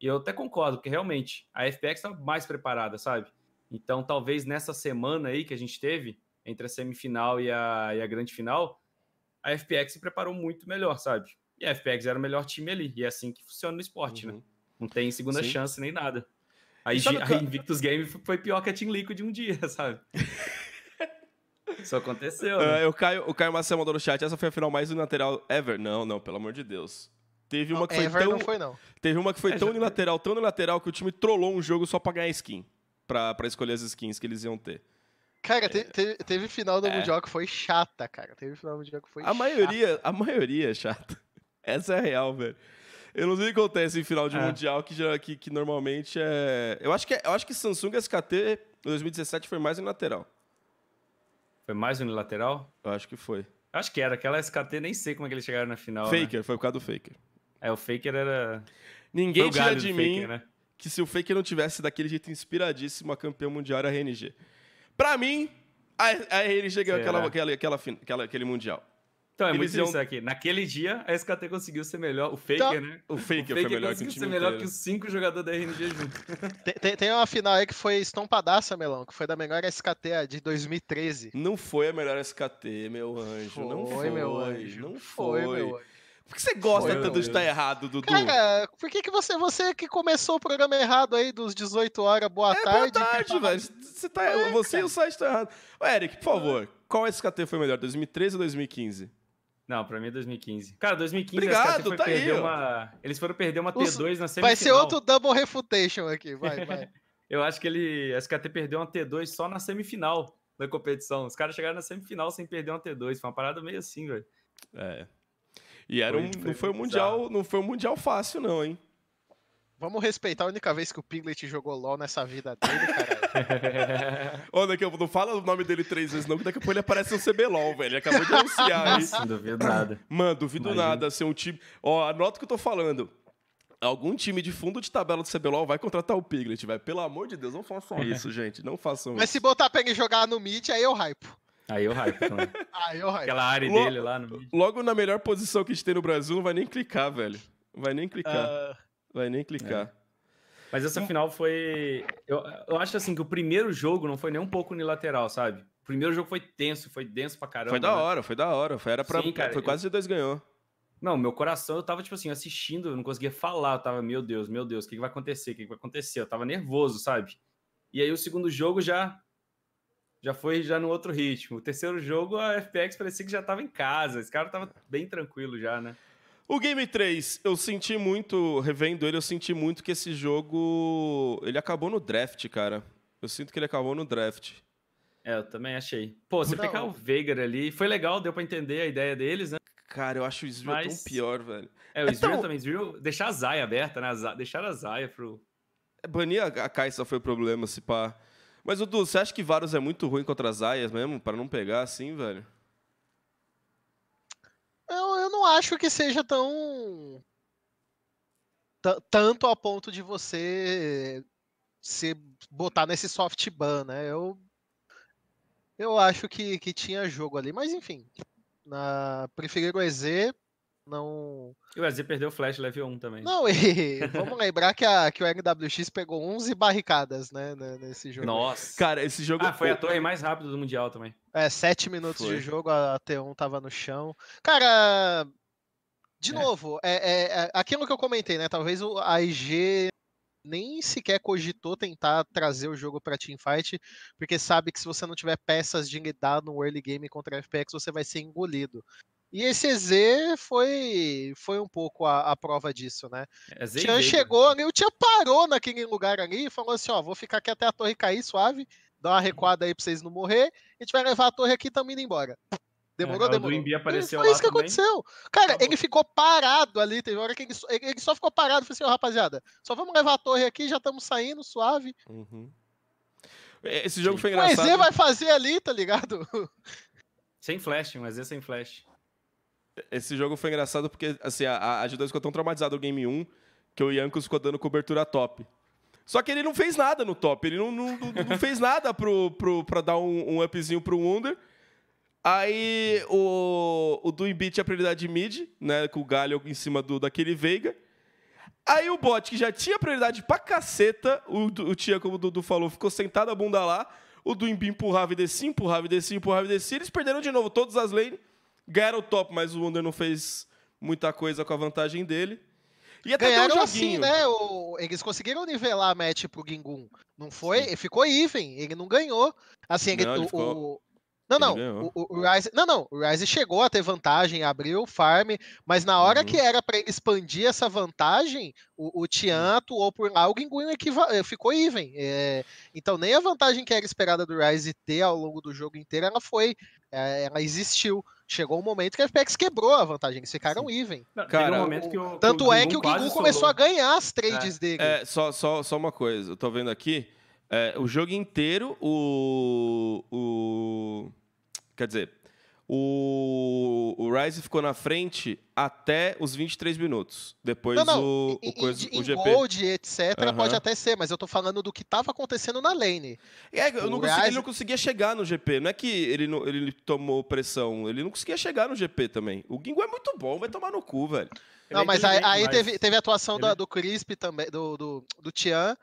e eu até concordo, porque realmente a FPX tá mais preparada, sabe? Então, talvez nessa semana aí que a gente teve, entre a semifinal e a, e a grande final, a FPX se preparou muito melhor, sabe? E a FPX era o melhor time ali, e é assim que funciona no esporte, né? uhum. né? Não tem segunda Sim. chance nem nada. Aí, a Invictus Game foi pior que a Team Liquid um dia, sabe? Isso aconteceu. Né? Uh, o, Caio, o Caio Marcelo mandou no chat, essa foi a final mais unilateral ever. Não, não, pelo amor de Deus. Teve uma que foi ever tão. Não foi, não. Teve uma que foi é, tão já... unilateral, tão unilateral, que o time trollou um jogo só pra ganhar skin. Pra, pra escolher as skins que eles iam ter. Cara, te, te, teve final do é. Mundial que foi chata, cara. Teve final do Mundial que foi a chata. Maioria, a maioria é chata. Essa é a real, velho. Eu não sei o que acontece em final de é. Mundial que, já, que, que normalmente é. Eu acho que, é, eu acho que Samsung SKT 2017 foi mais unilateral. Foi mais unilateral? Eu acho que foi. Acho que era. Aquela SKT, nem sei como é que eles chegaram na final. Faker, né? foi por causa do Faker. É, o Faker era. Ninguém tira de mim Faker, né? que se o Faker não tivesse daquele jeito inspiradíssimo, a campeão mundial era a RNG. Pra mim, a, a RNG ganhou aquela, aquela, aquela, aquela, aquele mundial. Então, é Eles muito iam... isso aqui. Naquele dia, a SKT conseguiu ser melhor. O Faker, então, né? O Faker, o Faker foi melhor que o time ser melhor inteiro. que os cinco jogadores da RNG juntos. Tem, tem, tem, uma final aí que foi estompadaça, Melão, que foi da melhor SKT de 2013. Não foi a melhor SKT, meu anjo. Foi, não foi, meu anjo. Não foi. foi meu anjo. Por que você gosta foi, tanto de estar errado, Dudu? Cara, por que, que você, você que começou o programa errado aí dos 18 horas, boa é, tarde? Boa tarde, velho. Você, tá, é, você cara. e o site estão errado. Ô, Eric, por favor, qual SKT foi melhor, 2013 ou 2015? Não, pra mim é 2015. Cara, 2015 Obrigado, tá aí, uma... Eles foram perder uma T2 na semifinal. Vai ser outro double refutation aqui, vai, vai. Eu acho que ele. A SKT perdeu uma T2 só na semifinal da competição. Os caras chegaram na semifinal sem perder uma T2. Foi uma parada meio assim, velho. É. E era foi, um, foi não foi um mundial, não foi um mundial fácil, não, hein? Vamos respeitar a única vez que o Pinglet jogou LOL nessa vida dele, caralho. Ô, daqui, não fala o nome dele três vezes, não, que daqui a pouco ele aparece no CBLOL, velho. Ele acabou de anunciar. Não duvido nada. Mano, duvido Imagina. nada ser um time. Ó, anota o que eu tô falando. Algum time de fundo de tabela do CBLOL vai contratar o Piglet, velho. Pelo amor de Deus, não façam isso, gente. Não façam Mas isso. se botar pra ele jogar no mid, aí eu hypo. Aí eu hype também. aí eu hype. Aquela área logo, dele lá no mid. Logo na melhor posição que a gente tem no Brasil, não vai nem clicar, velho. Vai nem clicar. Uh... Vai nem clicar. É. Mas essa final foi. Eu, eu acho assim que o primeiro jogo não foi nem um pouco unilateral, sabe? O primeiro jogo foi tenso, foi denso pra caramba. Foi da né? hora, foi da hora. Foi, era pra, Sim, cara, foi quase eu... de dois ganhou. Não, meu coração, eu tava, tipo assim, assistindo, eu não conseguia falar. Eu tava, meu Deus, meu Deus, o que, que vai acontecer? O que, que vai acontecer? Eu tava nervoso, sabe? E aí o segundo jogo já já foi já no outro ritmo. O terceiro jogo, a FPX parecia que já tava em casa. Esse cara tava bem tranquilo já, né? O Game 3, eu senti muito, revendo ele, eu senti muito que esse jogo. Ele acabou no draft, cara. Eu sinto que ele acabou no draft. É, eu também achei. Pô, você pegar o Veigar ali, foi legal, deu pra entender a ideia deles, né? Cara, eu acho o Israel Mas... tão pior, velho. É, o Israel é tão... também. Israel, deixar a Zaya aberta, né? Deixar a Zaya pro. É, banir a Kai'Sa foi o problema, se pá. Mas, Dudu, você acha que Varus é muito ruim contra as Zayas mesmo, para não pegar assim, velho? Acho que seja tão. tanto a ponto de você se botar nesse soft ban, né? Eu eu acho que, que tinha jogo ali, mas enfim. Na, preferir o EZ, não. E o EZ perdeu o Flash level 1 também. Não, e vamos lembrar que, a, que o NWX pegou 11 barricadas, né, nesse jogo. Nossa. Cara, esse jogo. Ah, foi a torre mais rápida do Mundial também. É, 7 minutos foi. de jogo, a T1 tava no chão. Cara, de é. novo, é, é, é, aquilo que eu comentei, né? Talvez a IG nem sequer cogitou tentar trazer o jogo para Teamfight, porque sabe que se você não tiver peças de lidar no early game contra a FPX, você vai ser engolido. E esse EZ foi, foi um pouco a, a prova disso, né? É o Tian chegou ali, o Tian parou naquele lugar ali e falou assim: ó, vou ficar aqui até a torre cair suave, dar uma recuada aí pra vocês não morrer, a gente vai levar a torre aqui e tamo indo embora. Demorou, é, demorou. O apareceu foi isso que também. aconteceu. Cara, ele ficou parado ali. Teve hora que ele, ele só ficou parado. Falei assim, oh, rapaziada, só vamos levar a torre aqui, já estamos saindo, suave. Uhum. É, esse jogo foi engraçado. O EZ vai fazer ali, tá ligado? Sem flash, um EZ sem flash. Esse jogo foi engraçado porque, assim, a, a G2 ficou tão traumatizado no Game 1 que o Yankos ficou dando cobertura top. Só que ele não fez nada no top. Ele não, não, não fez nada pro, pro, pra dar um, um upzinho pro Wunder. Aí o, o Doom Beat tinha prioridade de mid, né? Com o Galho em cima do, daquele Veiga. Aí o bot, que já tinha prioridade pra caceta, o, o Tia, como o Dudu falou, ficou sentado a bunda lá. O Duimbi empurrava e descia, empurrava e descia, empurrava e descia. Eles perderam de novo todas as lanes. Ganharam o top, mas o Wonder não fez muita coisa com a vantagem dele. E até Ganharam assim, né? O, eles conseguiram nivelar a match pro Gingun. Não foi? Sim. Ficou even. Ele não ganhou. Assim, não, ele, o, ficou... Não, não. O, o, Ryze, não, não. O Ryze chegou a ter vantagem, abriu o farm, mas na hora uhum. que era para expandir essa vantagem, o, o Tian atuou por lá, o Ginguin eh, ficou even. É, então, nem a vantagem que era esperada do Ryze ter ao longo do jogo inteiro, ela foi. É, ela existiu. Chegou um momento que a FPX quebrou a vantagem, eles ficaram Sim. even. Cara, um o, tanto é que o Gingu começou a ganhar as trades é, dele. É, só, só, só uma coisa, eu tô vendo aqui. É, o jogo inteiro, o, o. Quer dizer, o, o Ryze ficou na frente até os 23 minutos. Depois não, não. o, o, coisa, em, o GP. Gold, etc, uhum. pode até ser, mas eu tô falando do que tava acontecendo na lane. É, eu não consegui, Ryze... ele não conseguia chegar no GP. Não é que ele, não, ele tomou pressão, ele não conseguia chegar no GP também. O Gingo é muito bom, vai tomar no cu, velho. Não, mas aí, aí teve, teve a atuação ele... do, do Crisp também, do, do, do Tian,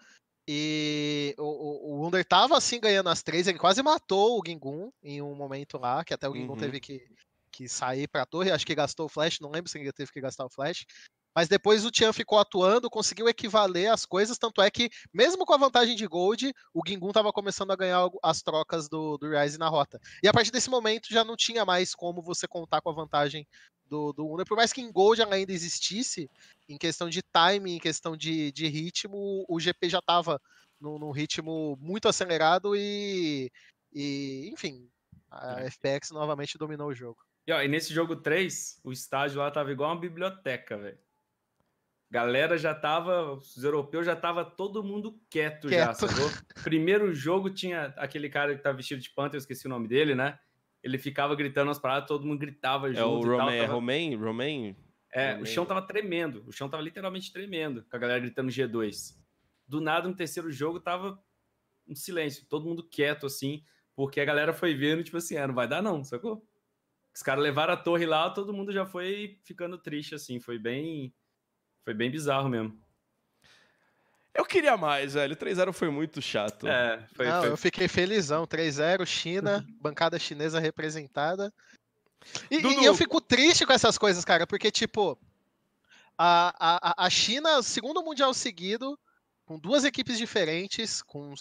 e o, o, Wunder tava assim ganhando as três, ele quase matou o Gingun em um momento lá, que até o Gingun uhum. teve que, que sair pra torre, acho que gastou o flash, não lembro se ele teve que gastar o flash. Mas depois o Tian ficou atuando, conseguiu equivaler as coisas, tanto é que, mesmo com a vantagem de Gold, o Gingun estava começando a ganhar as trocas do, do Ryze na rota. E a partir desse momento já não tinha mais como você contar com a vantagem do, do Wunder. Por mais que em Gold ela ainda existisse, em questão de timing, em questão de, de ritmo, o GP já estava num, num, ritmo muito acelerado e, e enfim, a é. FPX novamente dominou o jogo. E, ó, e nesse jogo 3, o estádio lá tava igual uma biblioteca, velho. Galera já tava, os europeus já tava todo mundo quieto, quieto. já, sacou? Primeiro jogo tinha aquele cara que tá vestido de panther, eu esqueci o nome dele, né? Ele ficava gritando as paradas, todo mundo gritava é junto. É o Romain, tava... Romain, Romain? É, Romain. o chão tava tremendo, o chão tava literalmente tremendo, com a galera gritando G2. Do nada, no terceiro jogo, tava um silêncio, todo mundo quieto, assim, porque a galera foi vendo, tipo assim, ah, não vai dar não, sacou? Os caras levaram a torre lá, todo mundo já foi ficando triste, assim, foi bem foi bem bizarro mesmo. Eu queria mais, velho. 3-0 foi muito chato. É, foi, Não, foi... eu fiquei felizão. 3-0, China, bancada chinesa representada. E, e, eu fico triste com essas coisas, cara, porque, tipo, a, a, a China, segundo mundial seguido, com duas equipes diferentes, com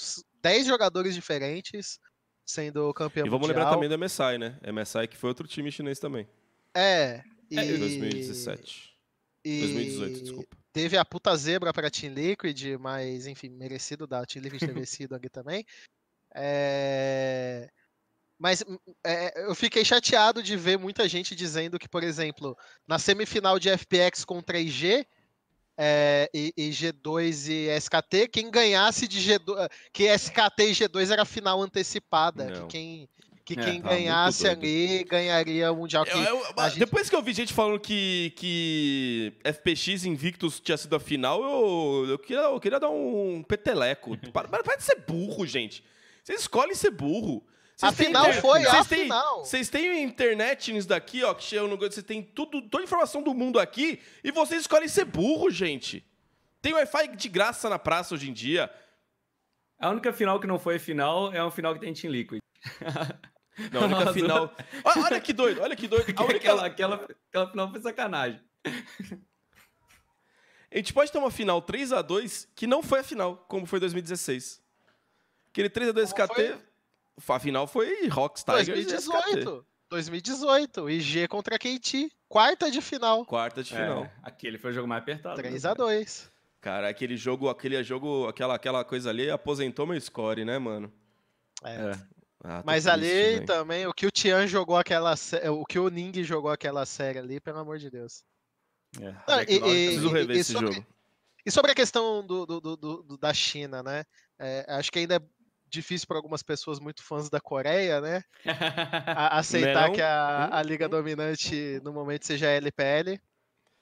10 jogadores diferentes, sendo campeão mundial. E vamos mundial. lembrar também da MSI, né? MSI que foi outro time chinês também. É. E... É, 2017. E... 2018, desculpa. Teve a puta zebra para Team Liquid, mas, enfim, merecido da Team Liquid ter vencido ali também. É... Mas hum, é, eu fiquei chateado de ver muita gente dizendo que, por exemplo, na semifinal de FPX contra IG, é, e, e, G2 e SKT, quem ganhasse de G2, que SKT e G2 era final antecipada, que quem que é, quem tá ganhasse ali ganharia o Mundial. Que eu, eu, gente... Depois que eu vi gente falando que, que FPX Invictus tinha sido a final, eu, eu, queria, eu queria dar um peteleco. para, para de ser burro, gente. Vocês escolhem ser burro. Cês a final inter... foi a têm, final. Vocês têm internet nisso daqui, ó, que chega no Você tem tudo, toda a informação do mundo aqui e vocês escolhem ser burro, gente. Tem Wi-Fi de graça na praça hoje em dia. A única final que não foi final é um final que tem Team Liquid. Não, a única final. Olha, olha, que doido, olha que doido. Única... Aquela, aquela, aquela final foi sacanagem. A gente pode ter uma final 3 a 2 que não foi a final, como foi 2016. Aquele 3 a 2 KT. Foi? A final foi Rockstar 2018. 2018. IG contra KT. Quarta de final. Quarta de final. É, aquele foi o jogo mais apertado. 3 né, a 2 Cara, aquele jogo, aquele jogo, aquela, aquela coisa ali aposentou meu score, né, mano? É. é. Ah, Mas triste, ali véio. também, o que o Tian jogou aquela o que o Ning jogou aquela série ali, pelo amor de Deus. É. Não, e, e, preciso rever e, esse sobre, jogo. E sobre a questão do, do, do, do da China, né? É, acho que ainda é difícil para algumas pessoas muito fãs da Coreia, né? A, aceitar Não. que a, a, liga dominante no momento seja a LPL.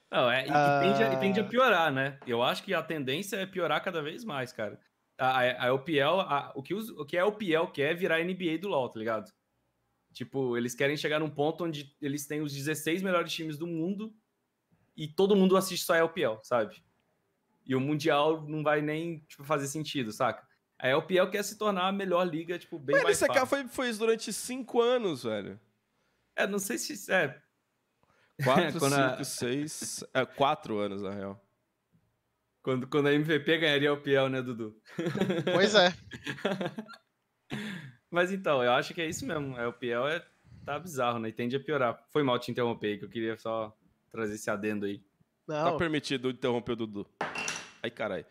Não, é, e, ah... tende a, e, tende a, piorar, né? Eu acho que a tendência é piorar cada vez mais, cara. A, a LPL, a, o, que os, o que a LPL quer é virar NBA do LoL, tá ligado? Tipo, eles querem chegar num ponto onde eles têm os 16 melhores times do mundo e todo mundo assiste só a LPL, sabe? E o Mundial não vai nem tipo, fazer sentido, saca? A LPL quer se tornar a melhor liga, tipo, bem Mas mais LCK foi, foi isso durante cinco anos, velho. É, não sei se... É... Quatro, cinco, a... seis... É, quatro anos, na real. Quando, quando a MVP ganharia o PL, né, Dudu? Pois é. Mas então, eu acho que é isso mesmo. É, o PL é, tá bizarro, né? E tende a piorar. Foi mal te interromper, que eu queria só trazer esse adendo aí. Não. Tá permitido interromper o Dudu. Ai, caralho.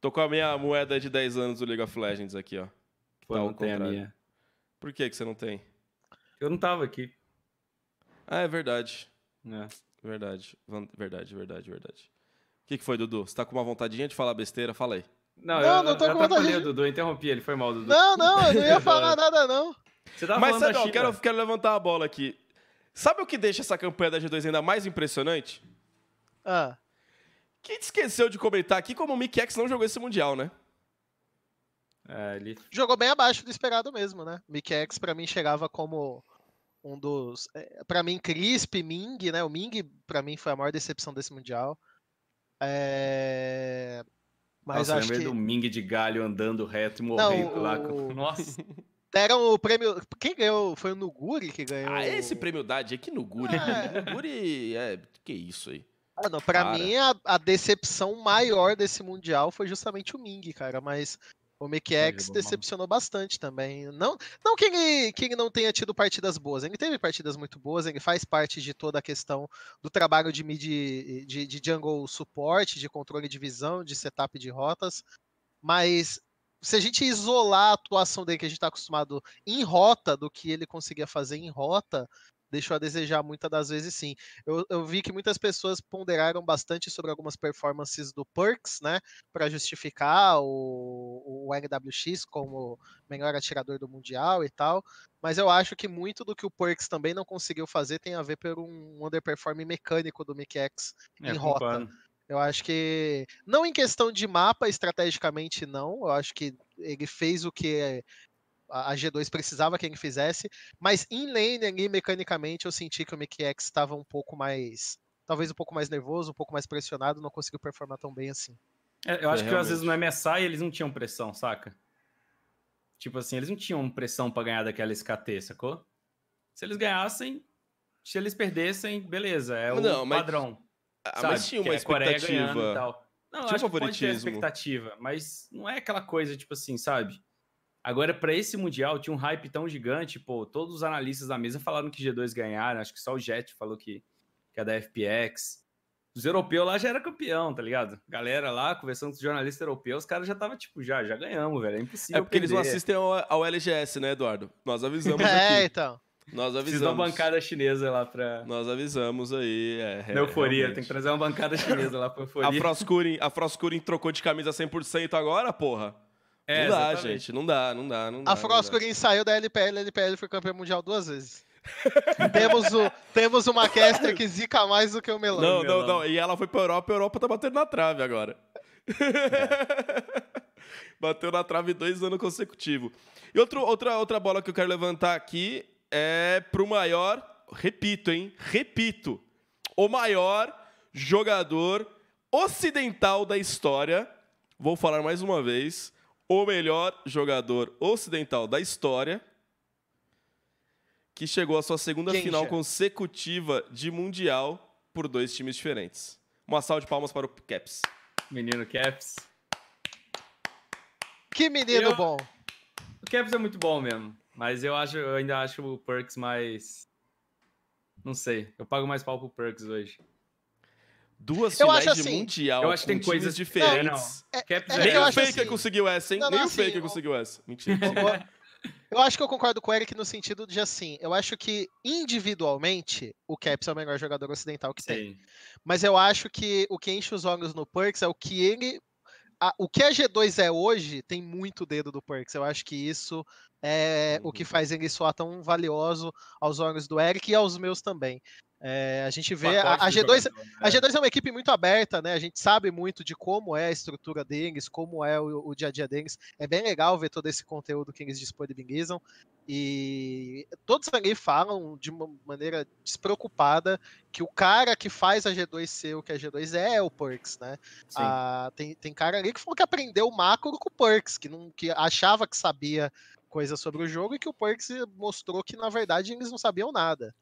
Tô com a minha moeda de 10 anos do League of Legends aqui, ó. Pô, tá não tem a minha. Por que, que você não tem? Eu não tava aqui. Ah, é verdade. É. Verdade, verdade, verdade, verdade. O que, que foi, Dudu? Você tá com uma vontadinha de falar besteira? Fala aí. Não, não, eu, não tô eu com vontade. O Dudu, interrompi ele, foi mal, Dudu. Não, não, eu não ia falar nada, não. Você tava Mas ó, quero, quero levantar a bola aqui. Sabe o que deixa essa campanha da G2 ainda mais impressionante? Ah. Quem esqueceu de comentar aqui como o Mickey X não jogou esse Mundial, né? É, ele... Jogou bem abaixo do esperado mesmo, né? Mickey X pra mim chegava como um dos... É, pra mim, Crisp, Ming, né? O Ming pra mim foi a maior decepção desse Mundial. É... Mas Nossa, acho que... do Ming de galho andando reto e morrendo não, lá. O... Nossa... Deram o prêmio. Quem ganhou? Foi o Nuguri que ganhou. Ah, esse prêmio Dade é que Nuguri. É. Nuguri é. Que isso aí? Ah, não, pra cara. mim, a, a, decepção maior desse Mundial foi justamente o Ming, cara. Mas o MKX decepcionou bastante também. Não, não que, ele, que ele não tenha tido partidas boas. Ele teve partidas muito boas, ele faz parte de toda a questão do trabalho de mid de, de jungle suporte, de controle de visão, de setup de rotas. Mas se a gente isolar a atuação dele que a gente está acostumado em rota do que ele conseguia fazer em rota, deixou a desejar muitas das vezes sim. Eu, eu, vi que muitas pessoas ponderaram bastante sobre algumas performances do Perks, né, para justificar o, o NWX como melhor atirador do Mundial e tal, mas eu acho que muito do que o Perks também não conseguiu fazer tem a ver por um underperform mecânico do Mikex é, em rota. Eu acho que, não em questão de mapa, estrategicamente não, eu acho que ele fez o que a G2 precisava que ele fizesse, mas em lane ali, mecanicamente, eu senti que o MKX estava um pouco mais, talvez um pouco mais nervoso, um pouco mais pressionado, não conseguiu performar tão bem assim. É, eu acho é, que às vezes no MSI eles não tinham pressão, saca? Tipo assim, eles não tinham pressão para ganhar daquela SKT, sacou? Se eles ganhassem, se eles perdessem, beleza, é o não, padrão. Mas, sabe? mas tinha uma é expectativa. Não, tinha acho favoritismo. que pode ter expectativa, mas não é aquela coisa, tipo assim, sabe? Agora, para esse Mundial, tinha um hype tão gigante, pô, todos os analistas da mesa falaram que G2 ganharam, acho que só o Jet falou que, que é da FPX. Os europeus lá já era campeão, tá ligado? Galera lá, conversando com os jornalistas europeus, os caras já tava tipo, já, já ganhamos, velho, é impossível É porque perder. eles não assistem ao, ao, LGS, né, Eduardo? Nós avisamos É, então. Nós avisamos. Precisa uma bancada chinesa lá pra. Nós avisamos aí. É, Na euforia, realmente. tem que trazer uma bancada chinesa lá pra euforia. A Froscurin, a Froscurin trocou de camisa 100% agora, porra. É, não dá, exatamente. gente. Não dá, não dá, não dá. A Froscurin saiu da LPL, a LPL foi campeã mundial duas vezes. temos, o, temos uma caster que zica mais do que o Melão. Não, não, não. E ela foi pra Europa, a Europa tá batendo na trave agora. É. Bateu na trave dois anos consecutivos. E outro, outra, outra bola que eu quero levantar aqui é pro maior, repito, hein? Repito, o maior jogador ocidental da história. Vou falar mais uma vez. O melhor jogador ocidental da história. Que chegou à sua segunda Quem final consecutiva de Mundial por dois times diferentes. Uma salva de palmas para o Caps. Menino Caps. Que menino eu... bom. O Caps é muito bom mesmo. Mas eu acho, eu ainda acho o Perks mais. Não sei. Eu pago mais pau pro Perks hoje. Duas eu finais assim, de mundial. Eu acho que tem coisas diferentes. Não. É, é, Nem o Faker assim, conseguiu essa, hein? Não, Nem o assim, Faker conseguiu essa. Mentira. Eu acho que eu concordo com o Eric no sentido de assim, eu acho que individualmente o Caps é o melhor jogador ocidental que Sim. tem. Mas eu acho que o que enche os olhos no Perks é o que ele. A, o que a G2 é hoje tem muito dedo do Perks. Eu acho que isso é uhum. o que uhum. faz ele soar tão valioso aos olhos do Eric e aos meus também. É, a gente vê a, a, G2, jogador, né? a G2 é uma equipe muito aberta, né? A gente sabe muito de como é a estrutura deles, como é o, o, dia a dia deles. É bem legal ver todo esse conteúdo que eles disponibilizam. E todos ali falam de uma maneira despreocupada que o cara que faz a G2 ser o que a G2 é é o Perks, né? Ah, tem, tem cara ali que falou que aprendeu macro com o Perks, que, não, que achava que sabia coisa sobre o jogo e que o Perks mostrou que, na verdade, eles não sabiam nada.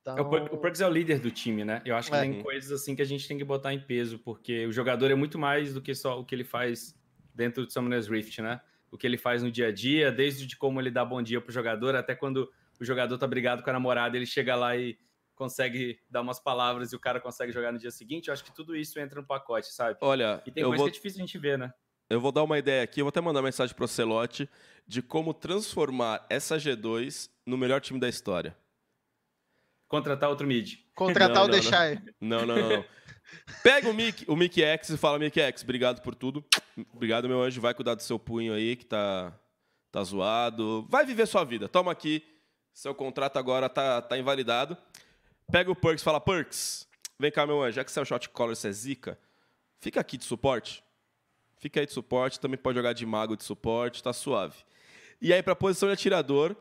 Então... O Perks é o líder do time, né? Eu acho que é. tem coisas assim que a gente tem que botar em peso, porque o jogador é muito mais do que só o que ele faz dentro do Summoner's Rift, né? O que ele faz no dia a dia, desde de como ele dá bom dia pro jogador, até quando o jogador tá brigado com a namorada, ele chega lá e consegue dar umas palavras e o cara consegue jogar no dia seguinte. Eu acho que tudo isso entra no pacote, sabe? Olha, e tem coisa vou... que é difícil a gente ver, né? Eu vou dar uma ideia aqui, eu vou até mandar uma mensagem pro Celote de como transformar essa G2 no melhor time da história. Contratar outro mid. Contratar não, o Deixai. Não, não, não, não. Pega o Mick, o Mick X e fala, Mick X, obrigado por tudo. Obrigado, meu anjo. Vai cuidar do seu punho aí, que tá, tá zoado. Vai viver sua vida. Toma aqui. Seu contrato agora tá, tá invalidado. Pega o Perks e fala, Perks, vem cá, meu anjo. Já que você é o shot caller, você é zica, fica aqui de suporte. Fica aí de suporte. Também pode jogar de mago de suporte, tá suave. E aí, pra posição de atirador,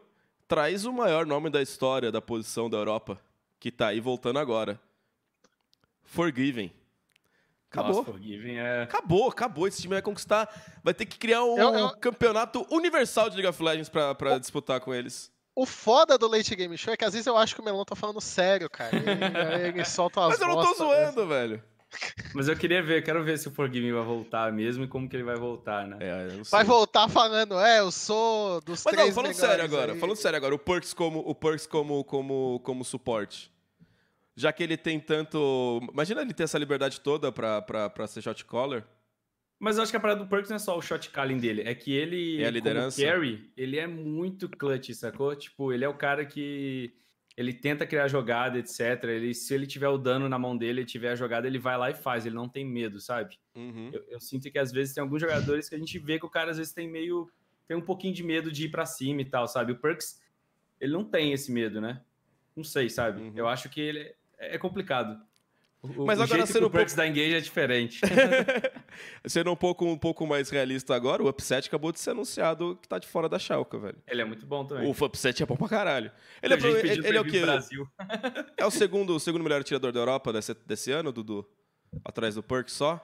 traz o maior nome da história da posição da Europa, que tá aí voltando agora. Forgiven. Acabou. Nossa, Forgiven é... Acabou, acabou. Esse time vai conquistar. Vai ter que criar um eu, eu... campeonato universal de League of Legends pra, pra o... disputar com eles. O foda do Late Game Show é que às vezes eu acho que o Melão tá falando sério, cara. Ele, ele solta as Mas eu não tô zoando, velho. Mas eu queria ver, quero ver se o Forgive vai voltar mesmo e como que ele vai voltar, né? É, vai voltar falando, é, eu sou dos Mas três não, falando sério agora, aí. falando sério agora, o Perks como o Perks como como como suporte. Já que ele tem tanto, imagina ele ter essa liberdade toda pra, pra, pra ser shot caller. Mas eu acho que a parada do Perks não é só o shot calling dele, é que ele, é a liderança. carry, ele é muito clutch, sacou? Tipo, ele é o cara que ele tenta criar jogada, etc. Ele, se ele tiver o dano na mão dele, ele tiver a jogada, ele vai lá e faz, ele não tem medo, sabe? Uhum. Eu, eu, sinto que às vezes tem alguns jogadores que a gente vê que o cara às vezes tem meio. tem um pouquinho de medo de ir para cima e tal, sabe? O Perks, ele não tem esse medo, né? Não sei, sabe? Uhum. Eu acho que ele é, é complicado. O, Mas agora o sendo um pouco da Engage é diferente. sendo um pouco, um pouco mais realista agora, o Upset acabou de ser anunciado que tá de fora da Schalke, velho. Ele é muito bom também. O Upset é bom pra caralho. Ele, é, ele, ele é o quê? Brasil. é o segundo, o segundo melhor atirador da Europa desse, desse ano, Dudu? Atrás do Perk só?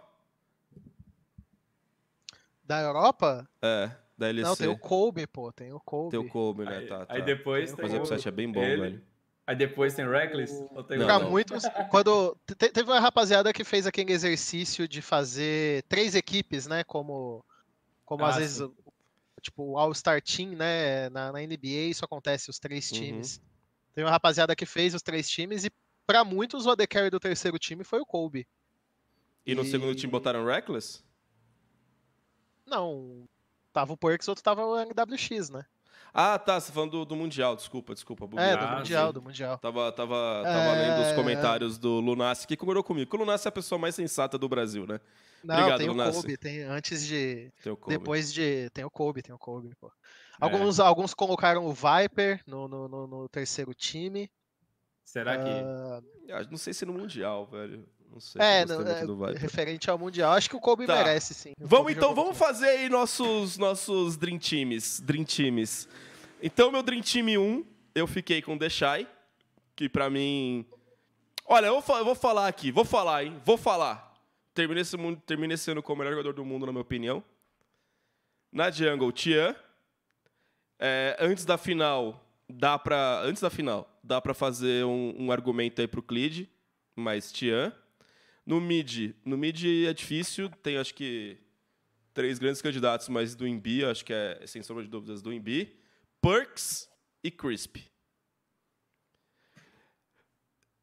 Da Europa? É, da LEC. Não, tem o Kobe, pô. Tem o Kobe. Tem o Kobe, né? Aí, tá, tá. aí depois Mas o Upset é bem bom, ele, velho. Aí depois tem Reckless? Tem pra muitos, quando teve uma rapaziada que fez aquele exercício de fazer três equipes, né? Como, como ah, às sim. vezes, tipo, o All-Star Team, né? Na, na, NBA isso acontece, os três uhum. times. Uhum. Tem uma rapaziada que fez os três times e para muitos o AD Carry do terceiro time foi o Kobe. E no e... segundo time botaram Reckless? Não. Tava o Perks, outro tava o NWX, né? Ah, tá. Você tá falando do, do Mundial, desculpa, desculpa. É, do Mundial, sim. do Mundial. Tava, tava, tava é... lendo os comentários do Lunassi, que concordou comigo. O Lunassi é a pessoa mais sensata do Brasil, né? Não, Obrigado, tem Lunassi. o Kobe, tem antes de. Tem o Kobe. Depois de. Tem o Kobe, tem o Kobe, pô. Alguns, é. alguns colocaram o Viper no, no, no, no terceiro time. Será que. Uh... Não sei se no Mundial, velho. Não sei. É, não, é referente ao Mundial. Acho que o Kobe tá. merece, sim. O vamos então, vamos fazer aí nossos, nossos Dream Teams. Dream Teams. Então, meu Dream Team 1, eu fiquei com o Deixai, que pra mim. Olha, eu vou, eu vou falar aqui, vou falar, hein? Vou falar. Terminei esse, terminei esse ano como o melhor jogador do mundo, na minha opinião. Na Jungle, Tian. É, antes da final, dá pra. Antes da final, dá pra fazer um, um argumento aí pro Clid, mas Tian. No mid, no mid é difícil, tem acho que três grandes candidatos, mas do Imbi, acho que é sem sombra de dúvidas do Imbi, Perks e Crisp.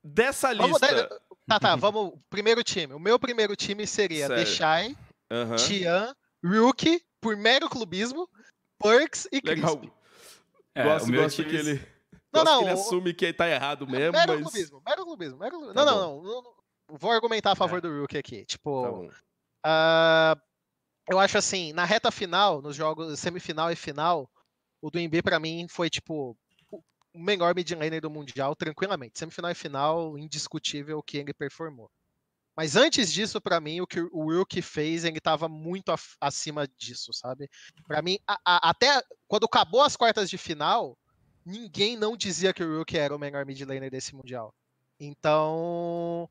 Dessa vamos lista. Tá, tá, vamos. Primeiro time. O meu primeiro time seria Deixai, uhum. Tian, Rookie, por mero clubismo, Perks e Crisp. Legal. É, gosto, o meu gosto time... que ele. Não, não, ele assume que tá errado mesmo. Mero mas... clubismo, mero clubismo, mero clubismo. Tá não, não, não, não, vou argumentar a favor é. do Rookie aqui. Tipo, tá uh, eu acho assim, na reta final, nos jogos semifinal e final, o do Embi para mim foi tipo o melhor mid laner do mundial tranquilamente. Semifinal e final, indiscutível o que ele performou. Mas antes disso, para mim, o que o Rookie fez, ele tava muito acima disso, sabe? Para mim, a, a, até quando acabou as quartas de final, ninguém não dizia que o Rookie era o melhor mid laner desse mundial. Então,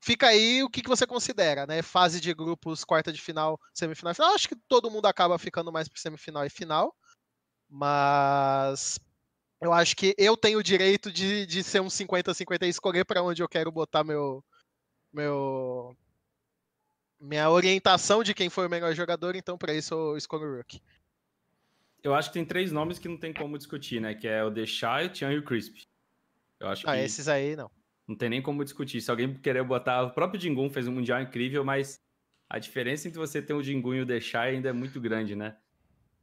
Fica aí o que, que você considera, né? Fase de grupos, quarta de final, semifinal e final. Acho que todo mundo acaba ficando mais para semifinal e final. Mas eu acho que eu tenho o direito de, de ser um 50-50 e escolher para onde eu quero botar meu, meu minha orientação de quem foi o melhor jogador, então para isso eu escolho o Rook. Eu acho que tem três nomes que não tem como discutir, né? Que é o Deixai, o Tian e o Crisp. Eu acho ah, que... esses aí não. Não tem nem como discutir. Se alguém querer botar. O próprio Dingun fez um Mundial incrível, mas a diferença entre você ter o Dingun e o Deixai ainda é muito grande, né?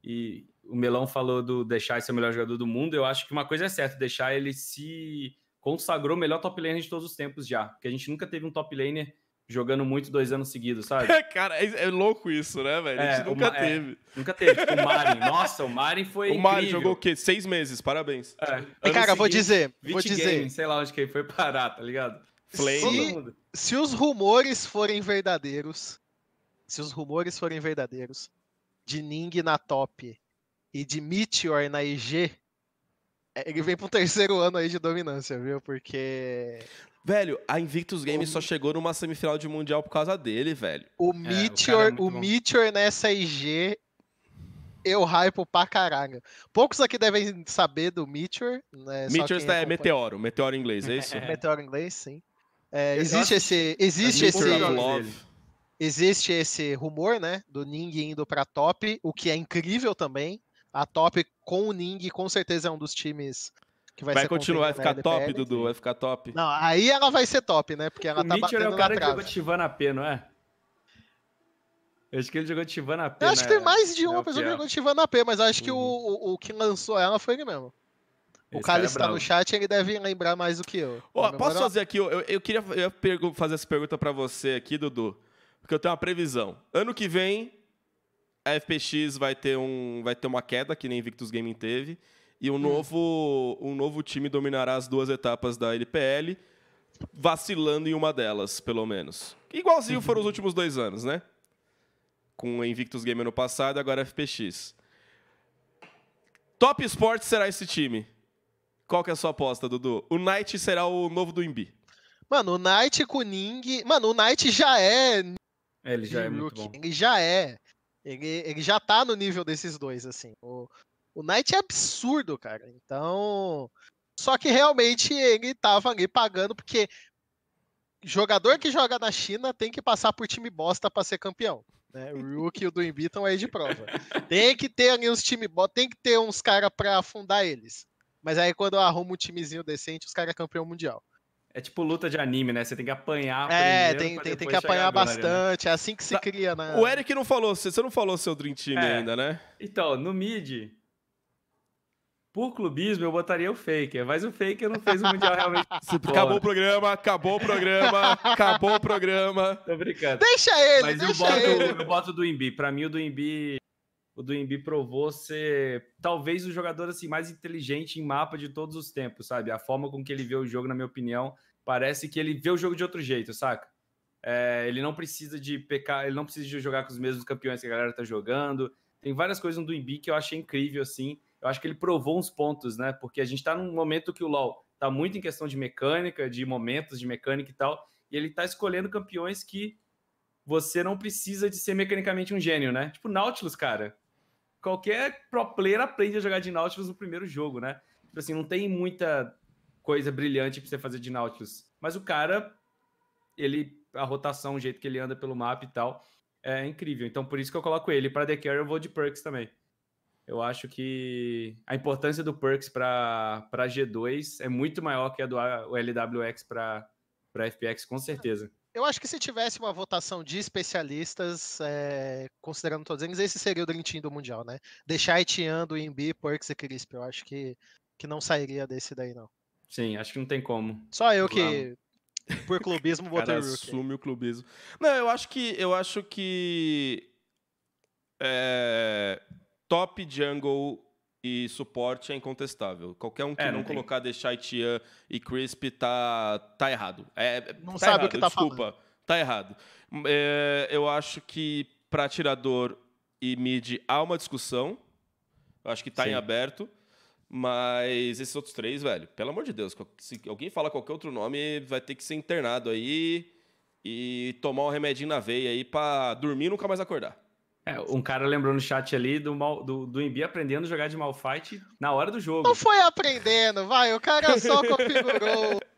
E o Melão falou do Deixai ser o melhor jogador do mundo. Eu acho que uma coisa é certa: o Deixai ele se consagrou o melhor top laner de todos os tempos já. Porque a gente nunca teve um top laner jogando muito dois anos seguidos, sabe? Cara, é, é, louco isso, né, velho? É, a gente nunca teve. É, nunca teve. Tipo, o Marin. Nossa, o Marin foi. O Marin jogou o quê? Seis meses, parabéns. É. E, cara, vou dizer. Vou dizer. Game, sei lá onde que ele foi parar, tá ligado? Flame. Se, se os rumores forem verdadeiros. Se os rumores forem verdadeiros. De Ning na top e de Meteor na IG. É, ele vem pro terceiro ano aí de dominância, viu? Porque. Velho, a Invictus Games o... só chegou numa semifinal de mundial por causa dele, velho. O Meteor, é, o, é o Meteor nessa IG, eu hypo pra caralho. Poucos aqui devem saber do Meteor. Né? Meteor é meteoro, meteoro em inglês, é isso? meteoro em inglês, sim. É, existe esse, existe esse, existe esse rumor, né, do Ning indo para top, o que é incrível também. A top com o Ning com certeza é um dos times que vai, vai continuar, vai ficar top, Dudu, vai ficar top. Não, aí ela vai ser top, né? Porque ela o tá Mitchell batendo é o cara que jogou Tivana P, não é? Eu acho que ele jogou Tivana P. Eu acho né? que tem mais de uma é pessoa que jogou Tivana P, mas acho que uhum. o, o, o, que lançou ela foi ele mesmo. O cara está é no chat, ele deve lembrar mais do que eu. Oh, posso fazer aqui? Eu, eu queria eu fazer essa pergunta para você aqui, Dudu, porque eu tenho uma previsão. Ano que vem, a FPX vai ter, um, vai ter uma queda, que nem Victus Gaming teve e um, hum. novo, um novo time dominará as duas etapas da LPL, vacilando em uma delas, pelo menos. Igualzinho foram os uhum. últimos dois anos, né? Com o Invictus Game ano passado, agora FPX. Top Sports será esse time. Qual que é a sua aposta, Dudu? O Knight será o novo do Imbi. Mano, o Knight com o Ning... Mano, o Knight já é... é ele já é muito bom. Ele já é. Ele, ele já tá no nível desses dois, assim. O, o Knight é absurdo, cara. Então, Só que realmente ele tava ali pagando, porque jogador que joga na China tem que passar por time bosta para ser campeão. Né? O Rook e o do estão aí de prova. Tem que ter ali uns times bosta, tem que ter uns caras para afundar eles. Mas aí quando arruma um timezinho decente, os caras é campeão mundial. É tipo luta de anime, né? Você tem que apanhar É, tem, tem, tem, que apanhar bastante. Né? É assim que se cria, né? O Eric não falou, você não falou seu Dream Team é. ainda, né? Então, no mid, por clubismo, eu botaria o Faker, mas o Faker não fez o Mundial realmente. acabou o programa, acabou o programa, acabou o programa. Tô brincando. Deixa ele, mas deixa eu boto, ele. Eu boto do Imbi. Pra mim, o do Imbi, o do Imbi provou ser talvez o jogador assim, mais inteligente em mapa de todos os tempos, sabe? A forma com que ele vê o jogo, na minha opinião, parece que ele vê o jogo de outro jeito, saca? É, ele não precisa de pecar, ele não precisa de jogar com os mesmos campeões que a galera tá jogando. Tem várias coisas no do Imbi que eu achei incrível, assim eu acho que ele provou uns pontos, né? Porque a gente está num momento que o LoL está muito em questão de mecânica, de momentos de mecânica e tal, e ele está escolhendo campeões que você não precisa de ser mecanicamente um gênio, né? Tipo Nautilus, cara. Qualquer pro player aprende a jogar de Nautilus no primeiro jogo, né? Tipo assim, não tem muita coisa brilhante para você fazer de Nautilus. Mas o cara, ele a rotação, o jeito que ele anda pelo mapa e tal, é incrível. Então por isso que eu coloco ele. Para The Carry eu vou de Perks também. Eu acho que a importância do Perks para G2 é muito maior que a do LWX para FPX, com certeza. Eu acho que se tivesse uma votação de especialistas, é, considerando todos eles, esse seria o Dream Team do Mundial, né? Deixar Etian, do Imbi, Perks e Crisp. Eu acho que, que não sairia desse daí, não. Sim, acho que não tem como. Só eu que, por clubismo, votei o Rook. assume o clubismo. Não, eu acho que... Eu acho que... É, top jungle e suporte é incontestável. Qualquer um que é, não, não colocar deixar Tian e Crisp tá, tá errado. É, não tá sabe errado, o que tá desculpa, falando. tá errado. É, eu acho que para tirador e mid há uma discussão. Eu acho que tá Sim. em aberto. Mas esses outros três, velho, pelo amor de Deus, se alguém fala qualquer outro nome, vai ter que ser internado aí e tomar um remedinho na veia aí pra dormir e nunca mais acordar. É, um cara lembrou no chat ali do, mal, do, do Embi aprendendo a jogar de Malfight na hora do jogo. Não foi aprendendo, vai, o cara só configurou.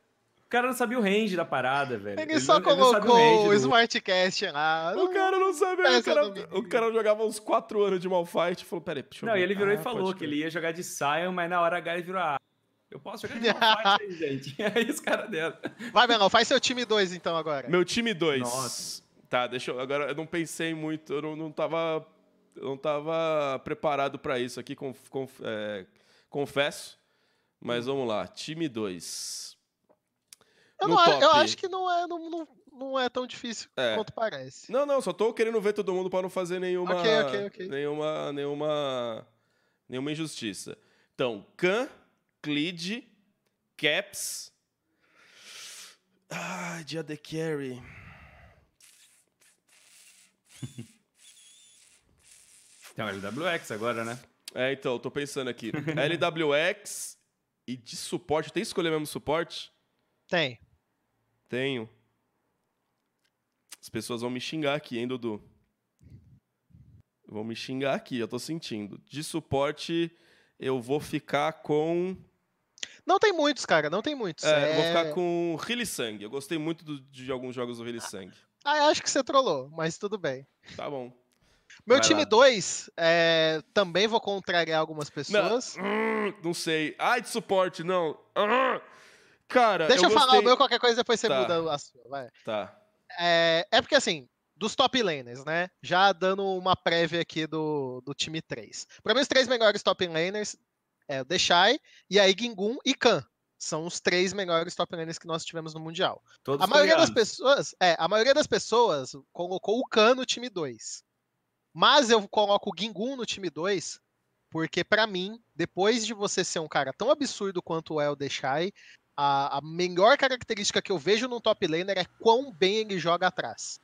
O cara não sabia o range da parada, velho. Ele, ele só não, colocou ele o, o Smartcast lá. O cara não sabia. O cara, o cara jogava uns 4 anos de Malfight e falou: peraí, deixa eu Não, ver. e ele virou ah, e falou que ele ia jogar de Sion, mas na hora H ele virou: ah, eu posso jogar de Malfight aí, gente. aí os caras deram. Vai, Menor, faz seu time 2 então agora. Meu time 2. Nossa. Tá, deixa eu. Agora eu não pensei muito, eu não, não tava. Eu não tava preparado para isso aqui, conf, conf, é, confesso. Mas vamos lá, time 2. Eu, não, eu acho que não é, não, não, não é tão difícil é. quanto parece. Não, não, só tô querendo ver todo mundo para não fazer nenhuma, okay, okay, okay. nenhuma, nenhuma, nenhuma injustiça. Então, Khan, Clid, Caps. Ah, dia de carry. Tem um LWX agora, né? É, então, tô pensando aqui. LWX e de suporte. Tem que escolher mesmo suporte? Tem. Tenho. As pessoas vão me xingar aqui, hein, Dudu? Vão me xingar aqui, eu tô sentindo. De suporte, eu vou ficar com. Não tem muitos, cara, não tem muitos. É, é... eu vou ficar com Hilly Sang. Eu gostei muito do, de alguns jogos do Hilly Sang. Ah, acho que você trollou, mas tudo bem. Tá bom. Meu Vai time 2, é, também vou contrariar algumas pessoas. Não, hum, não sei. Ai, de suporte, não. Cara, Deixa eu, eu falar o meu, qualquer coisa depois você tá. muda a sua. Vai. Tá. É, é porque assim, dos top laners, né? Já dando uma prévia aqui do, do time 3. Para mim, os três melhores top laners é o Deshai, e aí Gingun e Khan. São os três melhores top laners que nós tivemos no Mundial. Todos a maioria das pessoas, é, a maioria das pessoas colocou o Khan no time 2. Mas eu coloco o Gingun no time 2, porque para mim, depois de você ser um cara tão absurdo quanto o El Deshai, a, a melhor característica que eu vejo no top laner é quão bem ele joga atrás.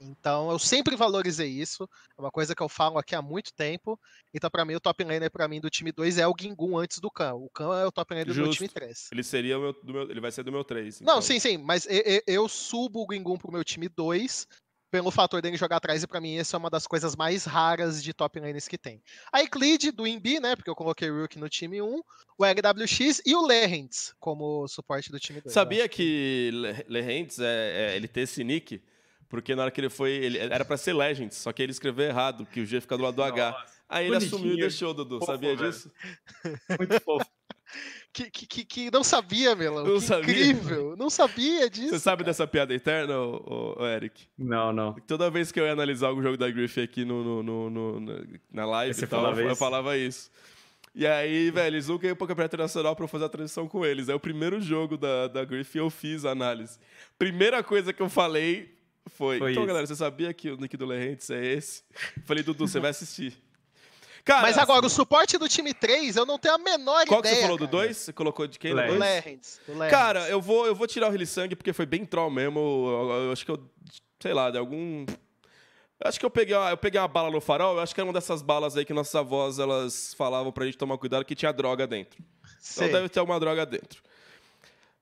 Então eu sempre valorizei isso, é uma coisa que eu falo aqui há muito tempo. Então para mim o top laner para mim do time 2 é o Gingun antes do Khan. O Khan é o top laner do meu time 3. Ele seria o meu, meu, ele vai ser do meu 3. Então. Não, sim, sim, mas eu, eu, eu subo o Gingun pro meu time 2 pelo fator dele jogar atrás, e para mim essa é uma das coisas mais raras de top lanes que tem. A Euclid do Imbi, né? Porque eu coloquei o Rook no time 1, o LWX e o Lehentz como suporte do time 2. Sabia que Lehentz, é, é, ele tem esse nick, porque na hora que ele foi, ele era para ser Legends, só que ele escreveu errado, que o G fica do lado do Nossa, H. Aí ele assumiu e deixou, Dudu. Fofo, sabia velho. disso? Muito fofo. Que, que, que, não sabia, Melão. Não que sabia. incrível. Não sabia disso. Você sabe cara. dessa piada eterna, ô, ô, Eric? Não, não. Toda vez que eu ia analisar algum jogo da Griffith aqui no, no, no, no na live, Você tal, eu, eu falava isso. E aí, velho, eles nunca iam pro Campeonato Internacional pra eu fazer a transição com eles. É o primeiro jogo da, da Griffith eu fiz a análise. Primeira coisa que eu falei foi. foi então, isso. galera, você sabia que o nick do Lerrentes é esse? Falei, Dudu, você vai assistir. Cara, Mas agora, o suporte do time 3, eu não tenho a menor qual ideia. Qual que você falou cara. do 2? Você colocou de quem? O Lerrens. Cara, eu vou, eu vou tirar o Rili Sangue porque foi bem troll mesmo. Eu, eu, acho que eu, sei lá, de algum... Eu acho que eu peguei, eu peguei uma bala no farol, eu acho que era uma dessas balas aí que nossas avós, elas falavam pra gente tomar cuidado que tinha droga dentro. Então Sei. Então deve ter uma droga dentro.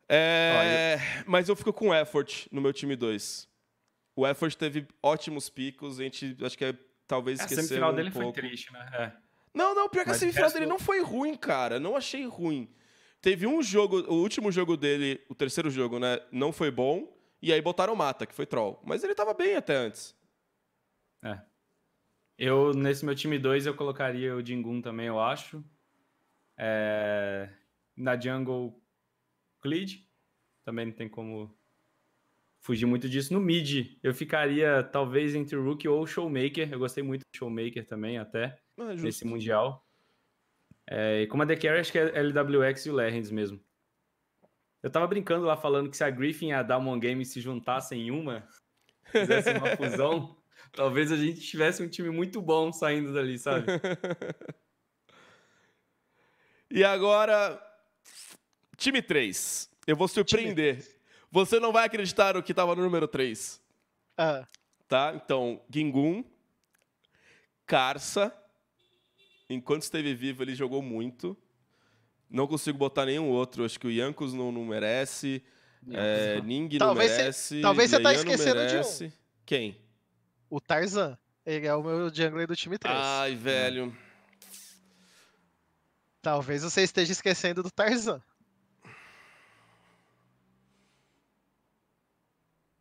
É, mas eu fico com effort no meu time 2. O effort teve ótimos picos, a gente acho que é talvez esqueceu. A semifinal um dele pouco. foi triste, né? É. Não, não, pior que Mas a semifinal dele não foi ruim, cara. Não achei ruim. Teve um jogo, o último jogo dele, o terceiro jogo, né? Não foi bom. E aí botaram o Mata, que foi troll. Mas ele tava bem até antes. É. Eu, nesse meu time 2, eu colocaria o Jingun também, eu acho. É... Na jungle, Cleed. Também não tem como fugir muito disso. No mid, eu ficaria talvez entre o Rookie ou o Showmaker. Eu gostei muito do Showmaker também, até, ah, nesse Mundial. É, e como a The Carry, acho que é LWX e o Lerens mesmo. Eu tava brincando lá falando que se a Griffin e a Dalmon Game se juntassem em uma, fizessem uma fusão, talvez a gente tivesse um time muito bom saindo dali, sabe? e agora, time 3. Eu vou surpreender. Você não vai acreditar no que estava no número 3. Ah. Tá? Então, Gingun, Carça. Enquanto esteve vivo, ele jogou muito. Não consigo botar nenhum outro. Acho que o Yankos não, não merece. É, Ning não talvez merece. Cê, talvez você tá esquecendo de um. Quem? O Tarzan. Ele é o meu jungler do time 3. Ai, velho. Talvez você esteja esquecendo do Tarzan.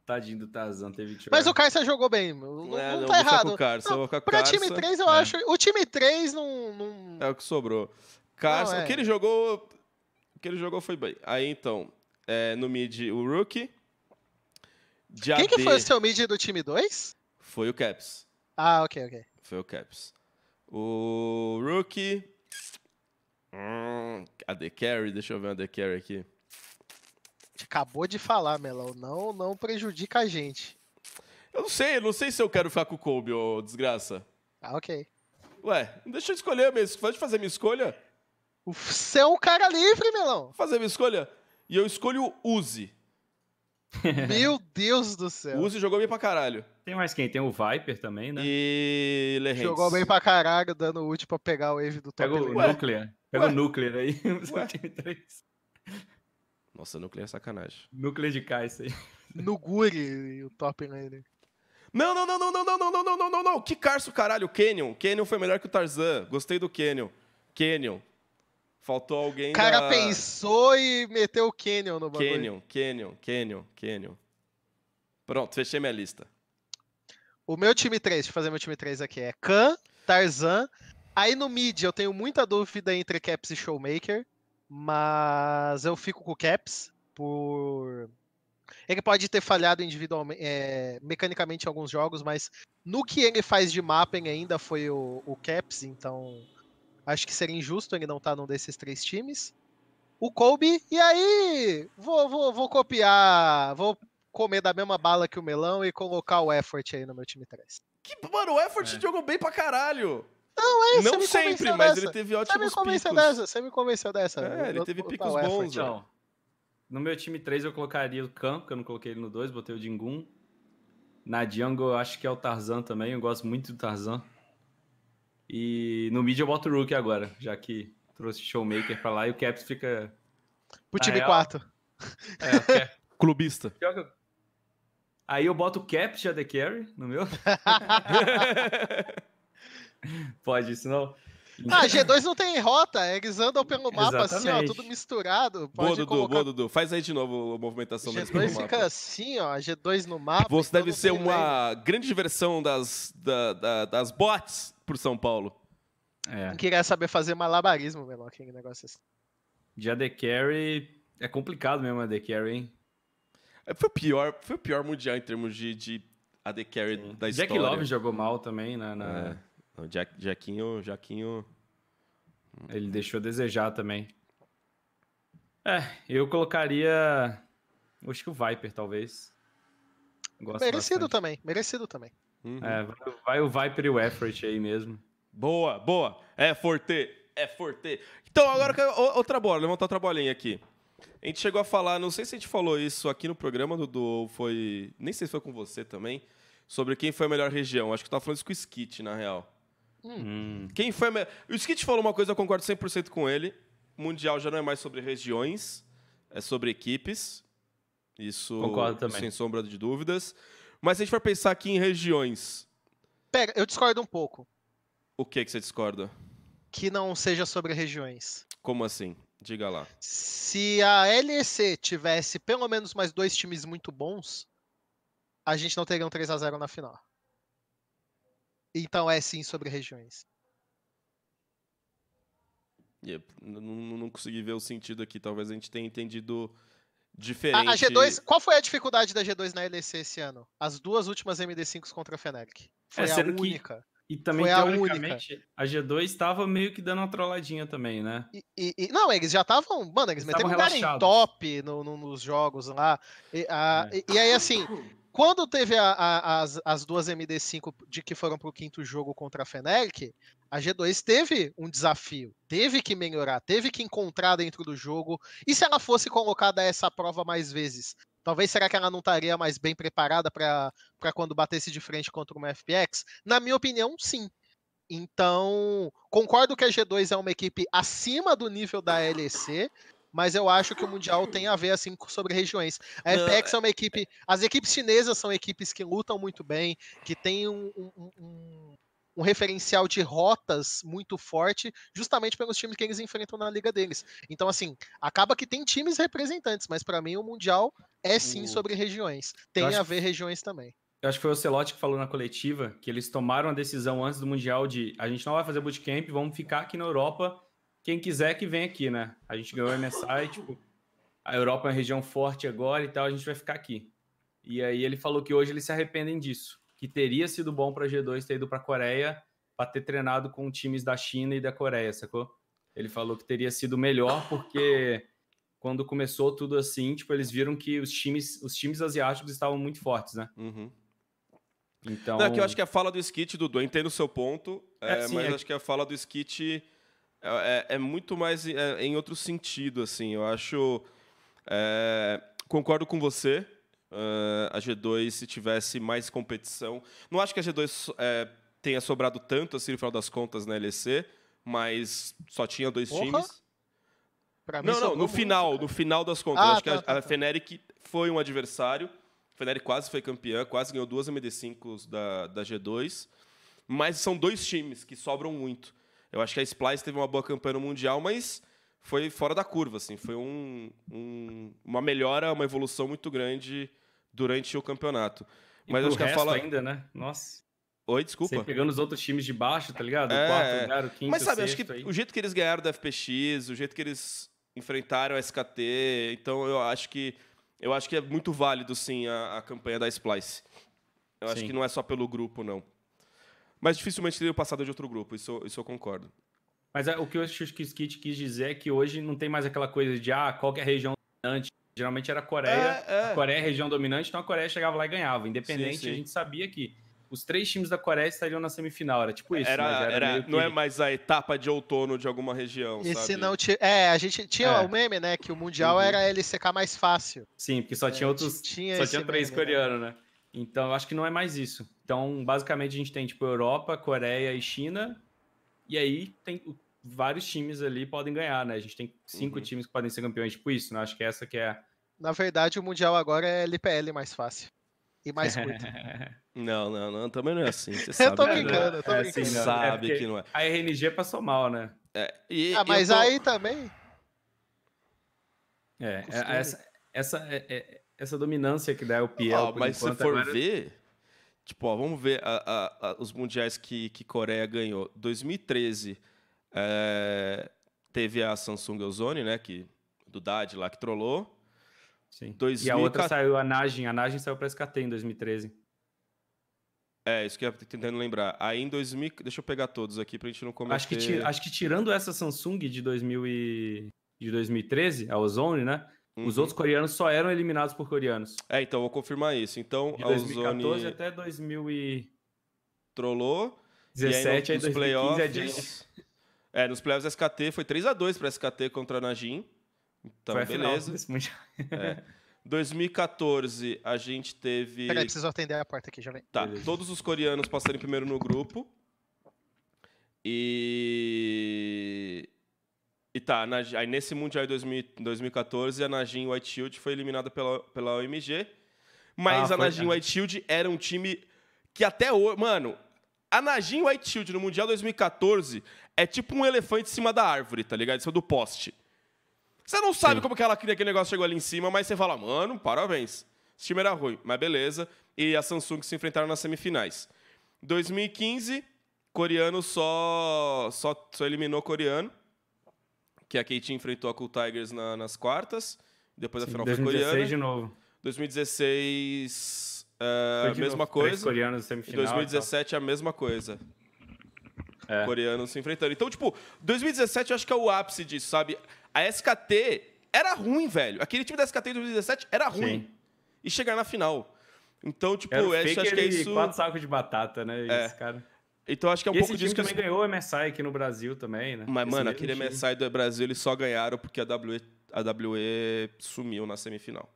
Tadinho do Tarzan, teve que Mas o Carça jogou bem, não, é, não, não tá errado. O Carça, não, pra Carça, time 3, eu é. acho. O time 3 não, não. É o que sobrou. Carça, é. o que ele jogou. O que ele jogou foi bem. Aí então, é, no mid, o Rookie. De Quem AD, que foi o seu mid do time 2? Foi o Caps. Ah, ok, ok. Foi o Caps. O Rookie. Hum, AD Carry, deixa eu ver o AD Carry aqui acabou de falar, Melão. Não, não prejudica a gente. Eu não sei, eu não sei se eu quero ficar com o Kobe, ô desgraça. Ah, ok. Ué, deixa eu escolher mesmo. Pode fazer minha escolha? Você é um cara livre, Melão. Fazer minha escolha? E eu escolho o Uzi. Meu Deus do céu. O Uzi jogou bem pra caralho. Tem mais quem? Tem o Viper também, né? E Lerrentes. Jogou bem pra caralho, dando ult pra pegar o wave do top. Pega o Nuclear. Pega Ué. o Nuclear aí. time 3. Nossa, núcleo é sacanagem. Núcleo de K, isso aí. No Guri, o top lane. Não, não, não, não, não, não, não, não, não, não, não, não. Que Carso, caralho. Canyon. Canyon foi melhor que o Tarzan. Gostei do Canyon. Canyon. Faltou alguém O cara da... pensou e meteu o Canyon no bagulho. Canyon, Canyon, Canyon, Canyon. Pronto, fechei minha lista. O meu time 3, deixa eu fazer meu time 3 aqui, é Khan, Tarzan. Aí no mid eu tenho muita dúvida entre Caps e Showmaker. Mas eu fico com o Caps por. Ele pode ter falhado individualmente, é, mecanicamente em alguns jogos, mas no que ele faz de mapping ainda foi o, o Caps, então acho que seria injusto ele não estar tá num desses três times. O Kobe, e aí vou, vou, vou copiar, vou comer da mesma bala que o melão e colocar o Effort aí no meu time 3. Que, mano, o Effort é. jogou bem pra caralho. Não, é, Não sempre, mas ele teve ótimos você me convenceu picos. Dessa, você me convenceu dessa. É, ele teve picos bons. Então, no meu time 3 eu colocaria o Khan, porque eu não coloquei ele no 2, botei o Jingun. Na jungle eu acho que é o Tarzan também, eu gosto muito do Tarzan. E no mid eu boto o Rook agora, já que trouxe Showmaker pra lá e o Caps fica... Pro time real... 4. É, é. Clubista. Aí eu boto o Cap de AD Carry no meu. Pode isso não? Ah, G2 não tem rota, eles andam pelo mapa Exatamente. assim, ó, tudo misturado. Pode boa, Dudu, colocar... boa, Dudu. Faz aí de novo a movimentação G2 deles pelo fica assim, ó, G2 no mapa. Você então deve ser uma grande diversão das, da, da, das bots pro São Paulo. É. Não queria saber fazer malabarismo, meu aquele negócio assim. De AD Carry, é complicado mesmo a AD Carry, hein? É, foi o pior, foi o pior mundial em termos de, de AD Carry Sim. da história. Jack Love jogou mal também, né? Na... É. O Jack, Jackinho, Jackinho. Ele deixou a desejar também. É, eu colocaria. Acho que o Viper, talvez. Gosto merecido bastante. também, merecido também. Uhum. É, vai, vai, o Viper e o Effort aí mesmo. Boa, boa. É forte, é forte. Então, agora outra bola, levantar outra bolinha aqui. A gente chegou a falar, não sei se a gente falou isso aqui no programa, Dudu, foi. Nem sei se foi com você também, sobre quem foi a melhor região. Acho que eu tava falando isso com o Skit, na real. Hum. Quem foi. O Skit falou uma coisa, eu concordo 100% com ele. O Mundial já não é mais sobre regiões, é sobre equipes. Isso, concordo também. sem sombra de dúvidas. Mas se a gente for pensar aqui em regiões. Pega, eu discordo um pouco. O que, que você discorda? Que não seja sobre regiões. Como assim? Diga lá. Se a LEC tivesse pelo menos mais dois times muito bons, a gente não teria um 3 a 0 na final. Então é sim sobre regiões. Yep. Não, não, consegui ver o sentido aqui. Talvez a gente tenha entendido diferente. A, a, G2, qual foi a dificuldade da G2 na LEC esse ano? As duas últimas MD5s contra a Feneric. Foi é, a única. Que, e também, foi a única. A G2 estava meio que dando uma trolladinha também, né? E, e, não, eles já estavam. Mano, eles, eles meteram um cara em top no, no, nos jogos lá. E, a, é. e aí, assim. Quando teve a, a, as, as duas MD5 de que foram para o quinto jogo contra a Feneric, a G2 teve um desafio, teve que melhorar, teve que encontrar dentro do jogo. E se ela fosse colocada a essa prova mais vezes? Talvez será que ela não estaria mais bem preparada para quando batesse de frente contra uma FPX? Na minha opinião, sim. Então, concordo que a G2 é uma equipe acima do nível da LEC, mas eu acho que o Mundial tem a ver assim sobre regiões. A FPX é uma equipe. As equipes chinesas são equipes que lutam muito bem, que têm um, um, um, um referencial de rotas muito forte, justamente pelos times que eles enfrentam na liga deles. Então, assim, acaba que tem times representantes, mas para mim o Mundial é sim sobre regiões. Tem a ver regiões também. Eu acho que foi o Celote que falou na coletiva que eles tomaram a decisão antes do Mundial de a gente não vai fazer bootcamp, vamos ficar aqui na Europa quem quiser que vem aqui, né? A gente ganhou o MSI, tipo, a Europa é uma região forte agora e tal, a gente vai ficar aqui. E aí ele falou que hoje eles se arrependem disso, que teria sido bom para G2 ter ido para a Coreia para ter treinado com times da China e da Coreia, sacou? Ele falou que teria sido melhor porque quando começou tudo assim, tipo, eles viram que os times, os times asiáticos estavam muito fortes, né? Uhum. Então. Não, é que eu acho que a fala do Skit, Dudu, entendo o seu ponto, é, é, sim, mas é... acho que a fala do Skit é, é, é muito mais é, em outro sentido, assim. Eu acho. É, concordo com você. Uh, a G2, se tivesse mais competição. Não acho que a G2 é, tenha sobrado tanto, assim, no final das contas, na LEC, mas só tinha dois Porra. times. Pra não, não, no final, muito, no final das contas. Ah, acho tá, que a, tá, a tá. Feneric foi um adversário. A Feneric quase foi campeã, quase ganhou duas MD5 da, da G2. Mas são dois times que sobram muito. Eu acho que a Splice teve uma boa campanha no Mundial, mas foi fora da curva, assim. Foi um, um, uma melhora, uma evolução muito grande durante o campeonato. E mas acho que a fala ainda, né? Nossa. Oi, desculpa. Pegando os outros times de baixo, tá ligado? É... O quarto lugar, o quinto, Mas sabe, acho que aí. o jeito que eles ganharam da FPX, o jeito que eles enfrentaram a SKT, então eu acho que eu acho que é muito válido sim a, a campanha da Splice. Eu sim. acho que não é só pelo grupo, não. Mas dificilmente teria passado de outro grupo, isso, isso eu concordo. Mas é, o que eu acho que o Skit quis dizer é que hoje não tem mais aquela coisa de ah, qual é a região dominante. Geralmente era a Coreia. É, é. A Coreia é a região dominante, então a Coreia chegava lá e ganhava. Independente, sim, sim. a gente sabia que os três times da Coreia estariam na semifinal. Era tipo isso. Era, era, era que... Não é mais a etapa de outono de alguma região. E sabe? se não t... É, a gente tinha é. o meme, né? Que o Mundial uhum. era ele secar mais fácil. Sim, porque só tinha outros. Tinha só tinha três né? coreanos, né? Então, acho que não é mais isso. Então, basicamente, a gente tem, tipo, Europa, Coreia e China. E aí, tem vários times ali podem ganhar, né? A gente tem cinco uhum. times que podem ser campeões, tipo isso, né? Acho que essa que é... Na verdade, o Mundial agora é LPL mais fácil. e mais curto. não, não, não, também não é assim. Você sabe eu tô brincando, eu tô é, brincando. Você sabe é que não é. A RNG passou mal, né? É, e, ah, mas tô... aí também. É, é essa, essa, é, é, essa dominância que dá o Piel. Oh, mas se for agora... ver, tipo, ó, vamos ver a, a, a, os mundiais que, que Coreia ganhou. 2013 é, teve a Samsung Ozone, né? Que, do DAD lá que trollou. Sim. 2000... E a outra saiu, a Najin. A Najin saiu para SKT em 2013. É, isso que eu tô tentando lembrar. Aí em 2000... Deixa eu pegar todos aqui pra gente não cometer... Acho que, acho que tirando essa Samsung de, 2000 e... de 2013, a Ozone, né? Uhum. Os outros coreanos só eram eliminados por coreanos. É, então vou confirmar isso. Então, de 2014 Ozone... até 2000 e... Trollou. 17 aí, no, aí 2015 é, é, nos playoffs SKT foi 3 a 2 para SKT contra a Najin. Então, Foi beleza. É. 2014, a gente teve. Peraí, preciso atender a porta aqui, já vem. Tá, beleza. todos os coreanos passaram em primeiro no grupo. E. E tá, na... aí nesse Mundial de 2014, a Najin White Shield foi eliminada pela, pela OMG. Mas ah, a Najin. White Shield era um time que até hoje. Mano, a Najin White Shield no Mundial 2014 é tipo um elefante em cima da árvore, tá ligado? Em cima do poste. Você não sabe Sim. como que ela queria que aquele negócio chegou ali em cima, mas você fala, mano, parabéns. Esse time era ruim, mas beleza. E a Samsung se enfrentaram nas semifinais. 2015, coreano só, só, só eliminou coreano. Que a KT enfrentou a Cool Tigers na, nas quartas. Depois a final 2016 foi coreana. de novo. 2016, uh, a mesma novo. coisa. coreanos semifinal. 2017 a mesma coisa. É. Coreanos se enfrentando. Então, tipo, 2017 eu acho que é o ápice disso, sabe? A SKT era ruim, velho. Aquele time da SKT em 2017 era ruim. Sim. E chegar na final. Então, tipo, eu acho que é isso. Quatro sacos de batata, né? É. Esse cara. Então acho que é um e pouco disso que. também ganhou o MSI aqui no Brasil também, né? Mas, esse mano, aquele time. MSI do Brasil eles só ganharam porque a WE, a WE sumiu na semifinal.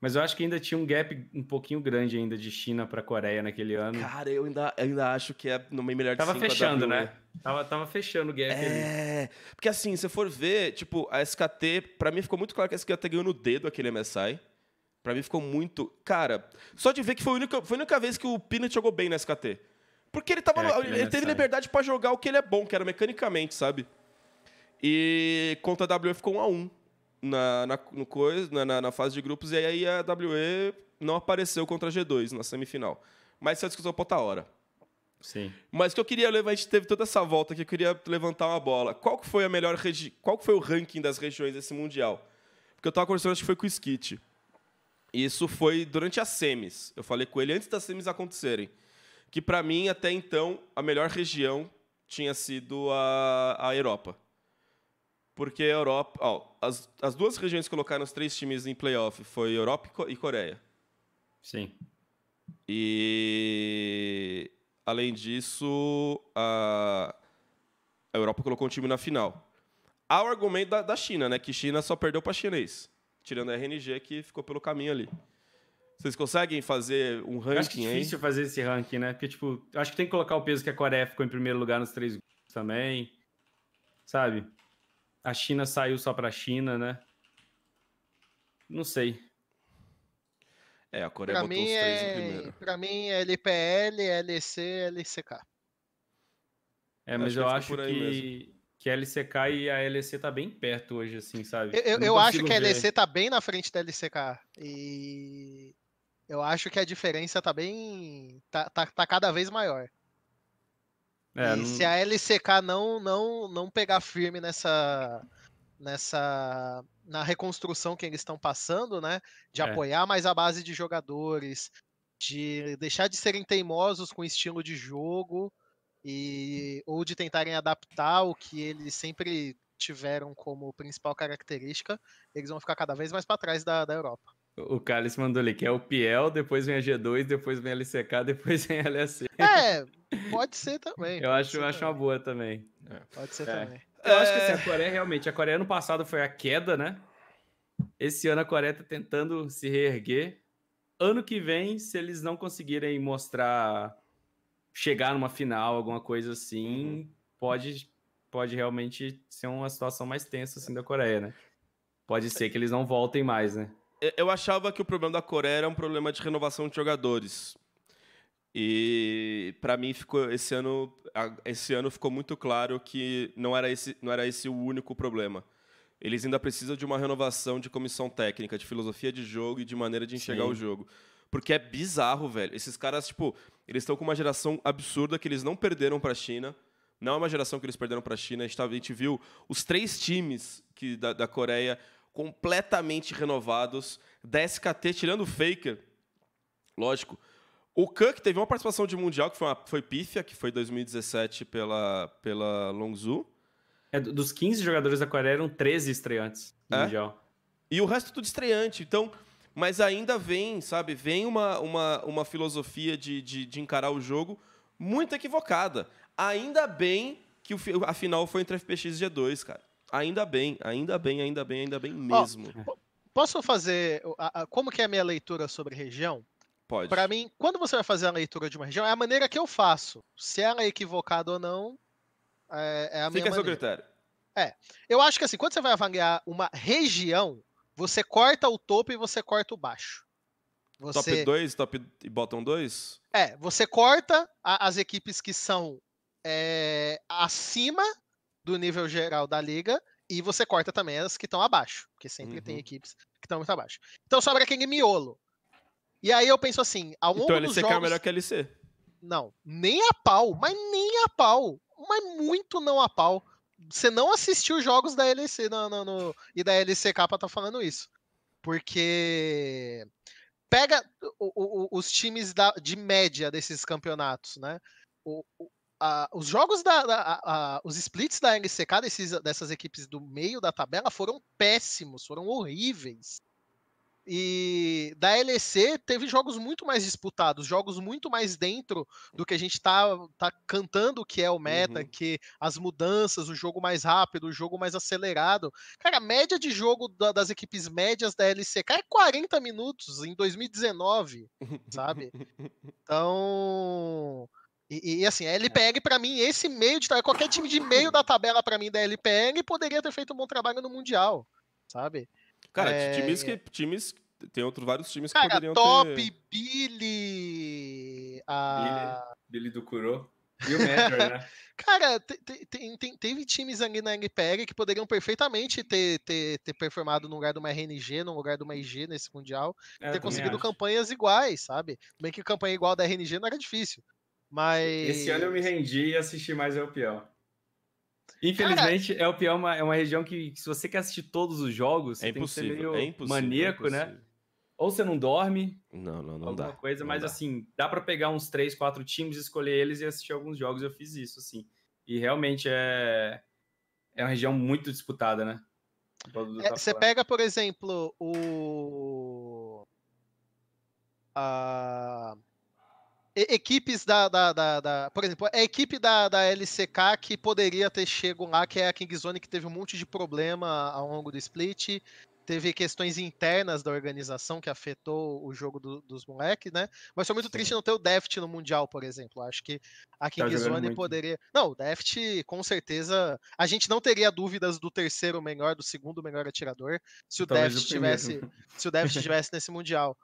Mas eu acho que ainda tinha um gap um pouquinho grande ainda de China para Coreia naquele ano. Cara, eu ainda, eu ainda acho que é no meio melhor de Tava fechando, né? Tava, tava fechando o gap. É, ali. porque assim, se for ver, tipo, a SKT, para mim ficou muito claro que a SKT ganhou no dedo aquele MSI. Pra mim ficou muito. Cara, só de ver que foi a única, foi a única vez que o Peanut jogou bem na SKT. Porque ele, tava, é, ele teve liberdade para jogar o que ele é bom, que era mecanicamente, sabe? E contra a W ficou 1 a 1 na, na, no coisa, na, na, fase de grupos, e aí a WE não apareceu contra a G2 na semifinal. Mas isso é discussão para outra hora. Sim. Mas que eu queria levar, a gente teve toda essa volta que eu queria levantar uma bola. Qual que foi a melhor regi qual que foi o ranking das regiões desse mundial? Porque eu estava conversando, acho que foi com o Skit. Isso foi durante as semis. Eu falei com ele antes das semis acontecerem. Que para mim, até então, a melhor região tinha sido a, a Europa. Porque a Europa. Ó, as, as duas regiões que colocaram os três times em playoff foi Europa e Coreia. Sim. E além disso, a, a Europa colocou um time na final. Há o argumento da, da China, né? Que China só perdeu para chinês. Tirando a RNG que ficou pelo caminho ali. Vocês conseguem fazer um ranking acho que é difícil fazer esse ranking, né? Porque, tipo, acho que tem que colocar o peso que a Coreia ficou em primeiro lugar nos três grupos também. Sabe? A China saiu só para a China, né? Não sei. É, a Coreia pra botou os três é... em primeiro. Pra mim é LPL, LEC, LCK. É, mas eu acho, eu acho que, que a LCK e a LEC tá bem perto hoje, assim, sabe? Eu, eu, eu acho que a LEC tá bem na frente da LCK. E eu acho que a diferença tá bem. tá, tá, tá cada vez maior. É, e não... se a LCK não, não, não pegar firme nessa, nessa na reconstrução que eles estão passando, né? De é. apoiar mais a base de jogadores, de deixar de serem teimosos com o estilo de jogo e ou de tentarem adaptar o que eles sempre tiveram como principal característica, eles vão ficar cada vez mais para trás da, da Europa. O Carlos mandou ali que é o Piel, depois vem a G2, depois vem a LCK, depois vem a LSC. É, pode ser também. Eu acho, eu acho uma boa também. É. Pode ser é. também. Eu acho que assim, a é. Coreia realmente, a Coreia ano passado foi a queda, né? Esse ano a Coreia tá tentando se reerguer. Ano que vem, se eles não conseguirem mostrar chegar numa final, alguma coisa assim, uhum. pode pode realmente ser uma situação mais tensa assim da Coreia, né? Pode ser que eles não voltem mais, né? Eu achava que o problema da Coreia era um problema de renovação de jogadores. E para mim ficou esse ano esse ano ficou muito claro que não era esse não era esse o único problema. Eles ainda precisam de uma renovação de comissão técnica, de filosofia de jogo e de maneira de enxergar Sim. o jogo. Porque é bizarro, velho. Esses caras, tipo, eles estão com uma geração absurda que eles não perderam para a China. Não é uma geração que eles perderam para a China. A gente, tá, a gente viu os três times que, da, da Coreia completamente renovados. Da SKT, tirando o Faker, lógico. O Kuk teve uma participação de Mundial, que foi, uma, foi pífia, que foi 2017 pela, pela Longzhu. É, dos 15 jogadores da Coreia, eram 13 estreantes no é? Mundial. E o resto tudo estreante. Então, mas ainda vem, sabe, vem uma, uma, uma filosofia de, de, de encarar o jogo muito equivocada. Ainda bem que o, a final foi entre FPX e G2, cara. Ainda bem, ainda bem, ainda bem, ainda bem mesmo. Oh, posso fazer. A, a, como que é a minha leitura sobre região? Pode. Para mim, quando você vai fazer a leitura de uma região, é a maneira que eu faço. Se ela é equivocada ou não, é, é a Fica minha. Fica seu critério. É. Eu acho que assim, quando você vai avaliar uma região, você corta o topo e você corta o baixo. Você... Top 2 top e bottom 2? É, você corta a, as equipes que são é, acima do nível geral da liga e você corta também as que estão abaixo, porque sempre uhum. tem equipes que estão muito abaixo. Então sobra aquele miolo. E aí eu penso assim, ao longo então, LCK dos jogos... é melhor que LC. Não, nem a pau, mas nem a pau. Mas muito não a pau. Você não assistiu jogos da LC no, no, no, e da LCK pra tá falando isso. Porque pega o, o, os times da, de média desses campeonatos, né? O, a, os jogos da, da a, os splits da LCK desses, dessas equipes do meio da tabela foram péssimos, foram horríveis. E da LEC teve jogos muito mais disputados, jogos muito mais dentro do que a gente tá, tá cantando que é o meta, uhum. que as mudanças, o jogo mais rápido, o jogo mais acelerado. Cara, a média de jogo da, das equipes médias da LCK é 40 minutos em 2019, sabe? Então. E, e, assim, a LPL, para mim, esse meio de qualquer time de meio da tabela para mim da LPL poderia ter feito um bom trabalho no Mundial, sabe? Cara, é... times que. Times, tem outros vários times que Cara, poderiam top, ter. Billy. A... Billy, Billy do Kuro. E o Mentor, né? Cara, tem, tem, teve times ali na NPL que poderiam perfeitamente ter, ter, ter performado no lugar de uma RNG, no lugar de uma IG nesse Mundial, é, ter conseguido acho. campanhas iguais, sabe? Bem que campanha igual da RNG não era difícil. Mas. Esse ano eu me rendi e assisti mais o LPL. Infelizmente, Cara, é o pior, uma, é uma região que, se você quer assistir todos os jogos, é tem que ser meio é impossível, maníaco, é né? Ou você não dorme. Não, não, não alguma dá. coisa, não mas dá. assim, dá para pegar uns três, quatro times, escolher eles e assistir alguns jogos. Eu fiz isso, assim. E realmente é, é uma região muito disputada, né? É, você pega, por exemplo, o. A equipes da, da, da, da, Por exemplo, a equipe da, da LCK que poderia ter chego lá, que é a Kingzone, que teve um monte de problema ao longo do split. Teve questões internas da organização que afetou o jogo do, dos moleques, né? Mas foi muito Sim. triste não ter o Deft no Mundial, por exemplo. Acho que a Kingzone tá poderia. Não, o Deft, com certeza. A gente não teria dúvidas do terceiro melhor, do segundo melhor atirador, se o Deft tivesse. Se o Deft estivesse nesse Mundial.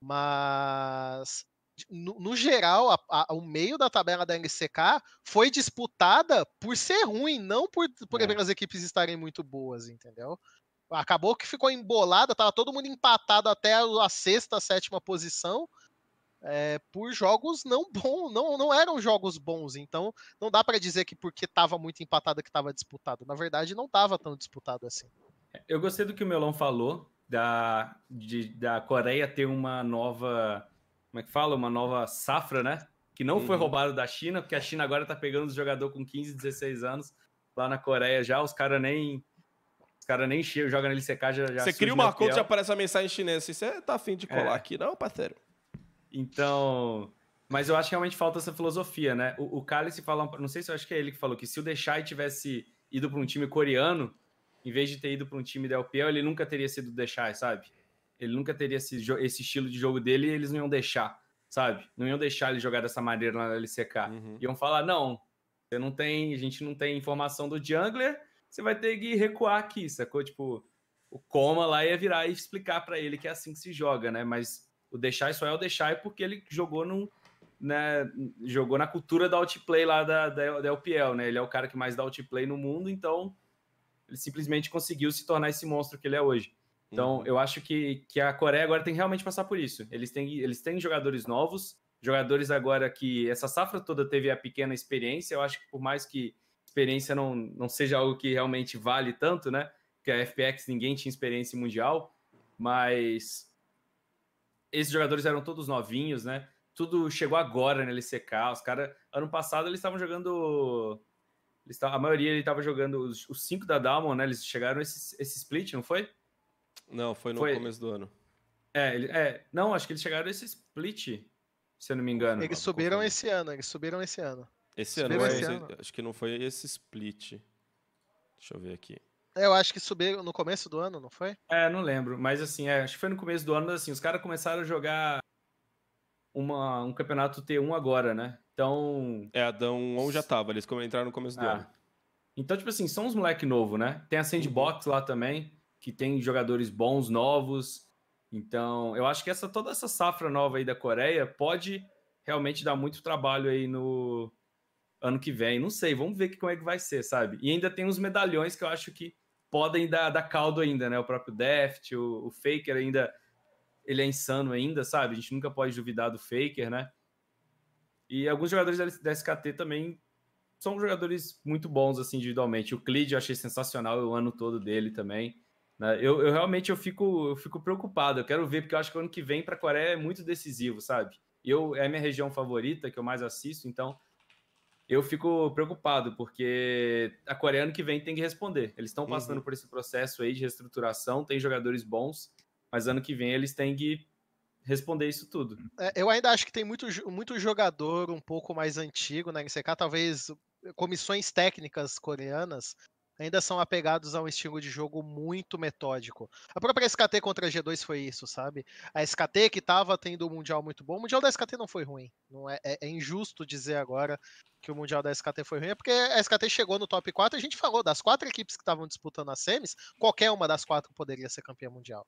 Mas no, no geral, a, a, o meio da tabela da LCK foi disputada por ser ruim, não por, por é. as equipes estarem muito boas, entendeu? Acabou que ficou embolada, tava todo mundo empatado até a sexta, sétima posição. É, por jogos não bons, não, não eram jogos bons, então não dá para dizer que porque estava muito empatado que estava disputado. Na verdade, não estava tão disputado assim. Eu gostei do que o Melão falou da, de, da Coreia ter uma nova como é que fala? Uma nova safra, né? Que não uhum. foi roubada da China, porque a China agora tá pegando os jogadores com 15, 16 anos lá na Coreia já, os caras nem. Os caras nem chegam, jogam na LCK já. já você cria uma conta e já aparece a mensagem chinesa. Você tá afim de colar é. aqui, não, parceiro? Então. Mas eu acho que realmente falta essa filosofia, né? O, o Cálice fala. Não sei se eu acho que é ele que falou que se o Deixai tivesse ido para um time coreano, em vez de ter ido para um time da LPL, ele nunca teria sido Deixai, sabe? Ele nunca teria esse, esse estilo de jogo dele e eles não iam deixar, sabe? Não iam deixar ele jogar dessa maneira na LCK. Uhum. Iam falar, não, você não tem, a gente não tem informação do jungler, você vai ter que recuar aqui, sacou? Tipo, o Coma lá ia virar e explicar para ele que é assim que se joga, né? Mas o Deixai só é o Deixai porque ele jogou no, né, jogou na cultura da outplay lá da, da, da LPL, né? Ele é o cara que mais dá outplay no mundo, então ele simplesmente conseguiu se tornar esse monstro que ele é hoje. Então, uhum. eu acho que, que a Coreia agora tem que realmente passar por isso. Eles têm, eles têm jogadores novos, jogadores agora que essa safra toda teve a pequena experiência. Eu acho que por mais que experiência não, não seja algo que realmente vale tanto, né? Porque a FPX ninguém tinha experiência mundial, mas esses jogadores eram todos novinhos, né? Tudo chegou agora na LCK. Os caras, ano passado, eles estavam jogando. Eles tavam, a maioria ele estava jogando os, os cinco da Dalmon, né? Eles chegaram esse, esse split, não foi? Não, foi no foi. começo do ano. É, ele, é, não, acho que eles chegaram esse split, se eu não me engano. Eles subiram esse ano, eles subiram esse ano. Esse ano, mas esse ano. acho que não foi esse split. Deixa eu ver aqui. É, eu acho que subiram no começo do ano, não foi? É, não lembro. Mas assim, é, acho que foi no começo do ano, mas assim, os caras começaram a jogar uma, um campeonato T1 agora, né? Então. É, a Dão já tava, eles entraram no começo do ah. ano. Então, tipo assim, são uns moleque novo, né? Tem a Sandbox uhum. lá também, que tem jogadores bons, novos. Então, eu acho que essa toda essa safra nova aí da Coreia pode realmente dar muito trabalho aí no, ano que vem. Não sei, vamos ver como é que vai ser, sabe? E ainda tem uns medalhões que eu acho que podem dar, dar caldo ainda, né? O próprio Deft, o, o Faker ainda. Ele é insano ainda, sabe? A gente nunca pode duvidar do Faker, né? E alguns jogadores da SKT também são jogadores muito bons, assim, individualmente. O Clid eu achei sensacional o ano todo dele também. Né? Eu, eu realmente eu fico, eu fico preocupado. Eu quero ver, porque eu acho que o ano que vem para a Coreia é muito decisivo, sabe? Eu, é a minha região favorita, que eu mais assisto, então eu fico preocupado, porque a Coreia ano que vem tem que responder. Eles estão passando uhum. por esse processo aí de reestruturação, tem jogadores bons, mas ano que vem eles têm que responder isso tudo. É, eu ainda acho que tem muito, muito jogador um pouco mais antigo na NCK, talvez comissões técnicas coreanas ainda são apegados a um estilo de jogo muito metódico. A própria SKT contra a G2 foi isso, sabe? A SKT que estava tendo um Mundial muito bom, o Mundial da SKT não foi ruim. Não é, é, é, injusto dizer agora que o Mundial da SKT foi ruim, é porque a SKT chegou no top 4 e a gente falou, das quatro equipes que estavam disputando as semis, qualquer uma das quatro poderia ser campeã mundial.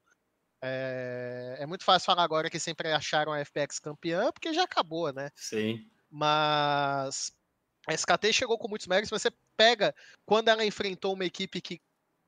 É, é muito fácil falar agora que sempre acharam a FPX campeã, porque já acabou, né? Sim. Mas a SKT chegou com muitos méritos, você pega quando ela enfrentou uma equipe que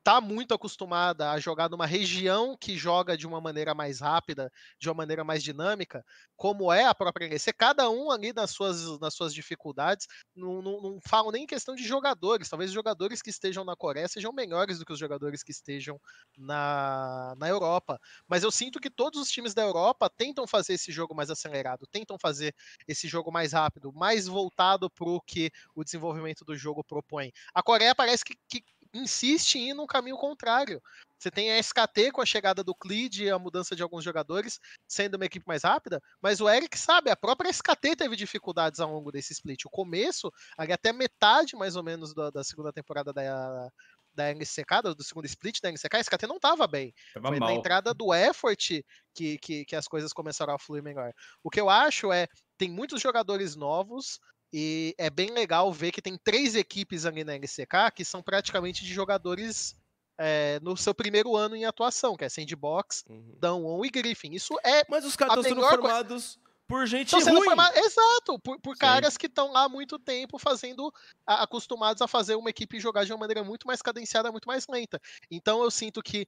está muito acostumada a jogar numa região que joga de uma maneira mais rápida, de uma maneira mais dinâmica, como é a própria NEC, cada um ali nas suas, nas suas dificuldades, não, não, não falo nem em questão de jogadores, talvez jogadores que estejam na Coreia sejam melhores do que os jogadores que estejam na, na Europa, mas eu sinto que todos os times da Europa tentam fazer esse jogo mais acelerado, tentam fazer esse jogo mais rápido, mais voltado para o que o desenvolvimento do jogo propõe. A Coreia parece que, que insiste em ir num caminho contrário. Você tem a SKT com a chegada do Clid e a mudança de alguns jogadores, sendo uma equipe mais rápida, mas o Eric sabe, a própria SKT teve dificuldades ao longo desse split. O começo, ali até metade mais ou menos da, da segunda temporada da, da NCK, do segundo split da NCK, a SKT não estava bem. Tava Foi mal. na entrada do effort que, que, que as coisas começaram a fluir melhor. O que eu acho é, tem muitos jogadores novos, e é bem legal ver que tem três equipes ali na LCK que são praticamente de jogadores é, no seu primeiro ano em atuação, que é Sandbox, uhum. Downwon e Griffin. Isso é. Mas os caras estão sendo formados por gente ruim. Formado... Exato, por, por caras que estão lá há muito tempo fazendo. A, acostumados a fazer uma equipe jogar de uma maneira muito mais cadenciada, muito mais lenta. Então eu sinto que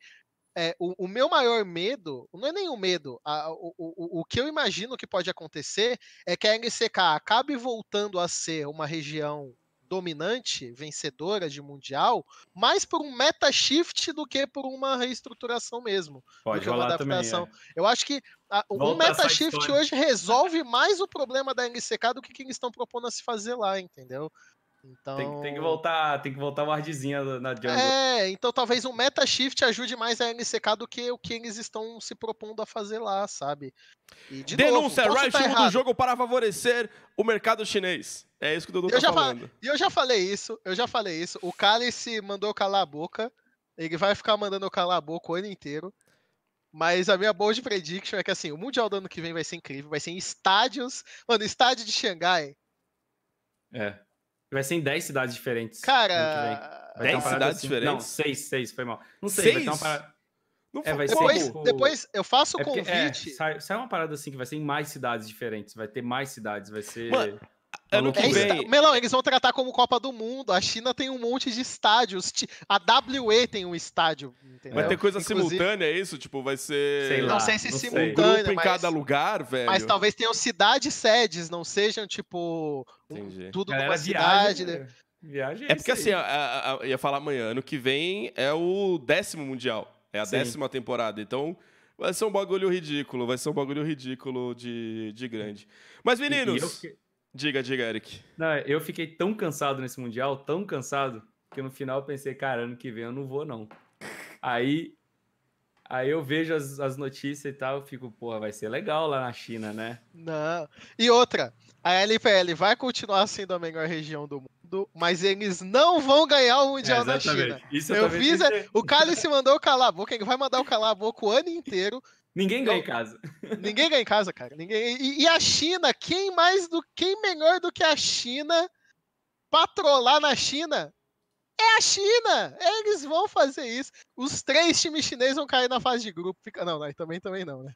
é, o, o, meu maior medo, não é nenhum medo, a, o, o, o que eu imagino que pode acontecer é que a NCK acabe voltando a ser uma região dominante, vencedora de mundial, mais por um meta shift do que por uma reestruturação mesmo. Pode rolar adaptação. Também, é. Eu acho que a, um meta shift hoje resolve mais o problema da NCK do que, que eles estão propondo a se fazer lá, entendeu? Então... Tem, tem, que voltar, tem que voltar o ardzinho na jungle. É, então talvez um meta shift ajude mais a NCK do que o que eles estão se propondo a fazer lá, sabe? E, de Denúncia, novo, Riot tá do jogo para favorecer o mercado chinês. É isso que o Dudu eu tá falando. E eu já falei isso, eu já falei isso. O Cálice mandou calar a boca. Ele vai ficar mandando eu calar a boca o ano inteiro. Mas a minha bold prediction é que assim, o Mundial do ano que vem vai ser incrível, vai ser em estádios. Mano, estádio de Xangai. É. Vai ser em 10 cidades diferentes. Cara. 10 cidades assim. diferentes? Não, 6, 6, foi mal. Não sei, seis? vai ter uma parada. Não é, vai depois, ser... depois eu faço o é, convite. É, sai, sai, uma parada assim que vai ser em mais cidades diferentes. Vai ter mais cidades, vai ser. Mano, Ano que vem. Melão, eles vão tratar como Copa do Mundo. A China tem um monte de estádios. A WE tem um estádio. Entendeu? Vai ter coisa Inclusive... simultânea, é isso? Tipo, vai ser. Sei lá, não sei se não simultânea. Um grupo em mas... cada lugar, velho. Mas talvez tenham cidades sedes, não sejam, tipo. Um, tudo numa cidade. Né? Viagem é, é porque assim, a, a, a, ia falar amanhã, ano que vem é o décimo Mundial. É a Sim. décima temporada. Então, vai ser um bagulho ridículo. Vai ser um bagulho ridículo de, de grande. Mas, meninos. Eu... Diga, diga, Eric. Não, eu fiquei tão cansado nesse Mundial, tão cansado, que no final eu pensei, cara, ano que vem eu não vou, não. Aí, aí eu vejo as, as notícias e tal, eu fico, porra, vai ser legal lá na China, né? Não. E outra, a LPL vai continuar sendo a melhor região do mundo, mas eles não vão ganhar o Mundial é, na China. Isso eu, fiz. É, o Cálice mandou calar a boca, ele vai mandar o calar a boca o ano inteiro. Ninguém ganha em casa. Ninguém ganha em casa, cara. Ninguém... E, e, a China, quem mais do quem melhor do que a China patrolar na China? É a China! Eles vão fazer isso. Os três times chineses vão cair na fase de grupo. Fica... Não, não, também também não, né?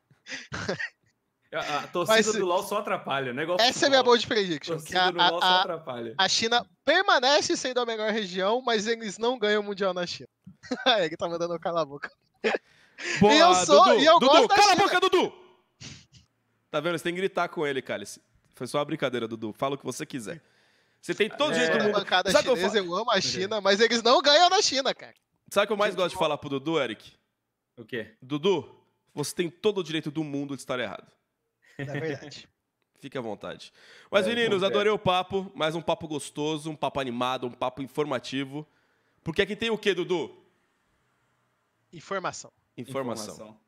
A, a torcida Mas, do LoL só atrapalha, né? essa é minha bold prediction. Que a, a, a, China permanece sendo a melhor região, mas eles não ganham o Mundial na China. Ele tá mandando calar a boca. Boa, e eu sou, Dudu, e eu Dudu, gosto cala a boca, Dudu! Tá vendo? Você tem que gritar com ele, Cálice. Foi só uma brincadeira, Dudu. Fala o que você quiser. Você tem todo o é, jeito do mundo. Bancada Sabe chinesa, eu, eu, amo a China, mas eles não ganham na China, cara. Sabe o que eu mais gosto de falar pro Dudu, Eric? O quê? Dudu, você tem todo o direito do mundo de estar errado. É verdade. Fique à vontade. Mas, é, meninos, adorei o papo. Mais um papo gostoso, um papo animado, um papo informativo. Porque aqui tem o quê, Dudu? Informação. Informação. Informação.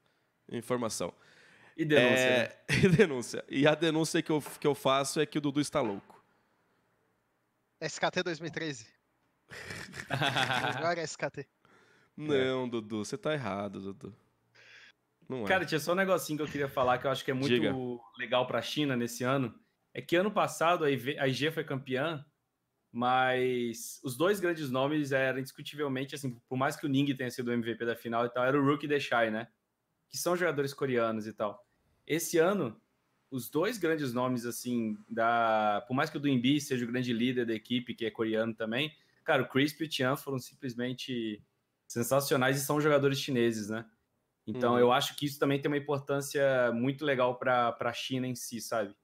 Informação. E denúncia. É... Né? E denúncia. E a denúncia que eu, que eu faço é que o Dudu está louco. SKT 2013. Agora é SKT. Não, é. Dudu, você tá errado, Dudu. Não é. Cara, tinha só um negocinho que eu queria falar que eu acho que é muito Diga. legal pra China nesse ano. É que ano passado a IG foi campeã mas os dois grandes nomes eram indiscutivelmente, assim, por mais que o Ning tenha sido o MVP da final e tal, era o Rookie e Deshai, né? Que são jogadores coreanos e tal. Esse ano, os dois grandes nomes, assim, da. Por mais que o Duimbi seja o grande líder da equipe, que é coreano também, cara, o Crisp e o Tian foram simplesmente sensacionais e são jogadores chineses, né? Então hum. eu acho que isso também tem uma importância muito legal para a China em si, sabe?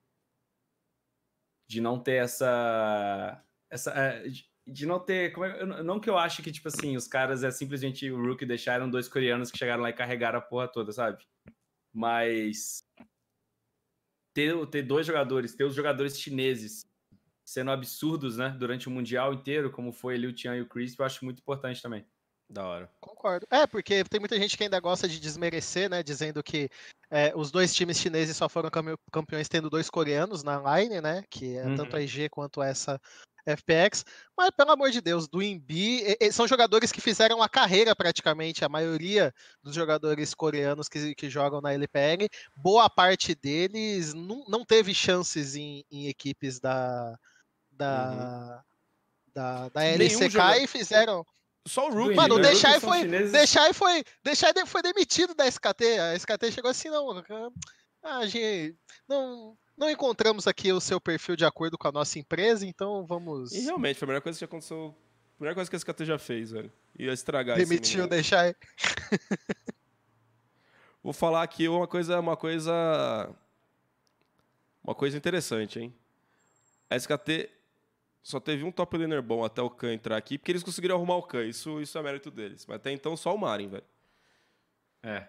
De não ter essa essa, é, de não ter. É, não que eu ache que, tipo assim, os caras é simplesmente o Rook deixaram dois coreanos que chegaram lá e carregaram a porra toda, sabe? Mas. Ter, ter dois jogadores, ter os jogadores chineses sendo absurdos, né, durante o Mundial inteiro, como foi ali o Tian e o Chris, eu acho muito importante também. Da hora. Concordo. É, porque tem muita gente que ainda gosta de desmerecer, né? Dizendo que é, os dois times chineses só foram campeões tendo dois coreanos na line, né? Que é uhum. tanto a IG quanto essa FPX, mas pelo amor de Deus, do Imbi, são jogadores que fizeram a carreira praticamente, a maioria dos jogadores coreanos que, que jogam na LPL, boa parte deles não, não teve chances em, em equipes da, da, uhum. da, da LCK jogador... e fizeram. Só o Rookie. Mano, o Deixai foi, chineses... Deixai foi, Deixai foi demitido da SKT. A SKT chegou assim, não, a gente não não encontramos aqui o seu perfil de acordo com a nossa empresa, então vamos. E realmente, foi a melhor coisa que aconteceu. A melhor coisa que a SKT já fez, velho. Ia estragar Demitiu, deixar. Vou falar aqui uma coisa, uma coisa. Uma coisa interessante, hein? A SKT só teve um top laner bom até o Khan entrar aqui, porque eles conseguiram arrumar o Khan. Isso, isso é mérito deles. Mas até então só o Marin, velho. É.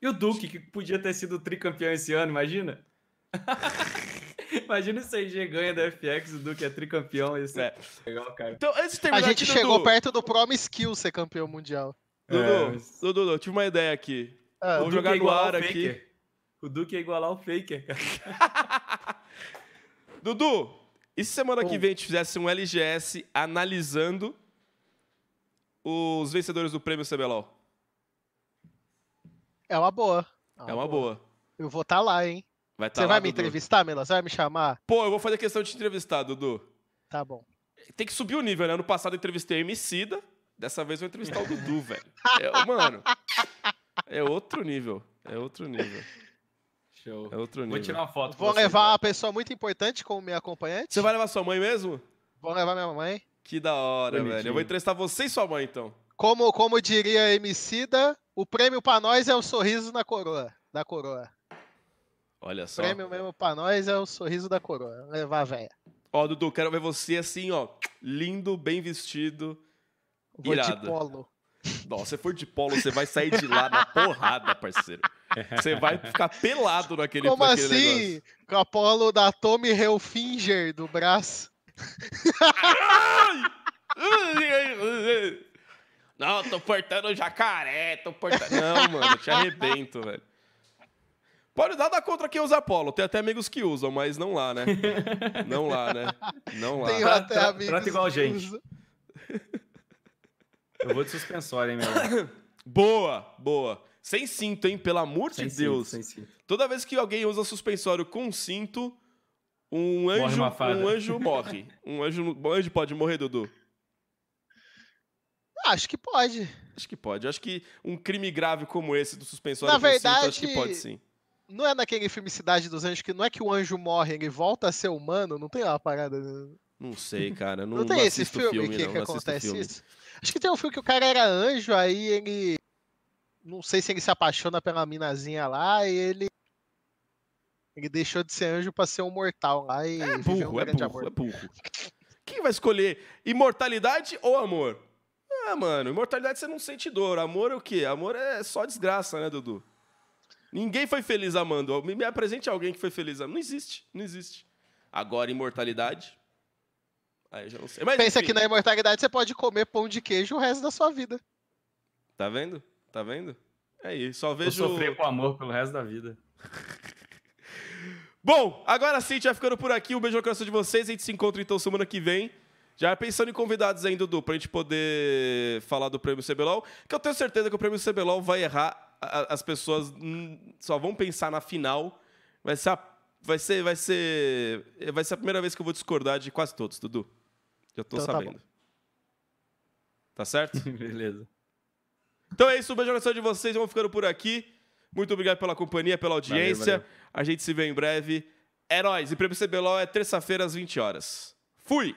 E o Duke, que podia ter sido tricampeão esse ano, imagina? Imagina se a IG ganha da FX, o Duque é tricampeão. Isso é legal, cara. Então, antes de a gente aqui, chegou Dudu... perto do Prom Skill ser campeão mundial. Dudu, é, mas... Dudu, Dudu, tive uma ideia aqui. Ah, Vou jogar é no ar aqui. O Duque é igualar o Faker, cara. Dudu, e se semana Bom. que vem a gente fizesse um LGS analisando os vencedores do prêmio CBLOL? É uma boa. É uma, é uma boa. boa. Eu vou estar tá lá, hein? Vai tá Você vai me entrevistar, Mela? Você vai me chamar? Pô, eu vou fazer questão de te entrevistar, Dudu. Tá bom. Tem que subir o nível, né? Ano passado eu entrevistei a Emicida, dessa vez eu vou entrevistar o Dudu, velho. É, mano. É outro nível. É outro nível. Show. É outro nível. Vou tirar uma foto. Vou levar uma pessoa muito importante como minha acompanhante. Você vai levar sua mãe mesmo? Vou levar minha mãe. Que da hora, Bonitinho. velho. Eu vou entrevistar você e sua mãe, então. Como, como diria Emicida, o prêmio pra nós é o sorriso na coroa. Da coroa. Olha só. O prêmio mesmo pra nós é o sorriso da coroa. Levar a véia. Ó, Dudu, quero ver você assim, ó. Lindo, bem vestido. Vou irado. de polo. Nossa, se for de polo, você vai sair de lá na porrada, parceiro. Você vai ficar pelado naquele Como naquele assim? Negócio. Com a polo da Tommy Hilfiger do braço. Não, tô portando jacaré, tô portando. Não, mano, te arrebento, velho. Pode dar da contra quem usa polo. Tem até amigos que usam, mas não lá, né? Não lá, né? Não lá. Tenho até Tra- amigos trata igual a que gente. usam. Eu vou de suspensório, hein, meu? Boa, boa. Sem cinto, hein? Pelo amor Sem de cinto, Deus. sem cinto. Toda vez que alguém usa suspensório com cinto, um Morre anjo, fada. um anjo morre. Um anjo, um anjo pode morrer, Dudu? Acho que pode. Acho que pode. Acho que um crime grave como esse do suspensório Na com cinto, acho que verdade, pode sim. Não é naquele filme Cidade dos Anjos que não é que o anjo morre, ele volta a ser humano? Não tem uma parada. Não, Não sei, cara. Não, não tem esse assisto filme, que, não, que não acontece filme. isso? Acho que tem um filme que o cara era anjo, aí ele. Não sei se ele se apaixona pela minazinha lá e ele. Ele deixou de ser anjo pra ser um mortal lá e É viveu um burro, é burro, amor. é burro. Quem vai escolher imortalidade ou amor? Ah, mano, imortalidade você não sente dor. Amor é o quê? Amor é só desgraça, né, Dudu? Ninguém foi feliz amando. Me, me apresente alguém que foi feliz amando. Não existe, não existe. Agora, imortalidade. Aí eu já não sei. Mas, Pensa enfim, que na imortalidade você pode comer pão de queijo o resto da sua vida. Tá vendo? Tá vendo? É isso, só Vou vejo. sofrer com amor pelo resto da vida. Bom, agora sim, já ficando por aqui. Um beijo no coração de vocês. A gente se encontra então semana que vem. Já pensando em convidados aí, Dudu, pra gente poder falar do prêmio CBLOL. Que eu tenho certeza que o prêmio CBLOL vai errar. As pessoas só vão pensar na final. Vai ser, a, vai ser, vai ser, vai ser a primeira vez que eu vou discordar de quase todos, Dudu. Já tô Então tá sabendo. Tá certo? Beleza. Então é isso, um beijo no coração de vocês. Vamos ficando por aqui. Muito obrigado pela companhia, pela audiência. valeu. A gente se vê em breve. É nóis. E Prêmio CBLOL é terça-feira às 20 horas. Fui!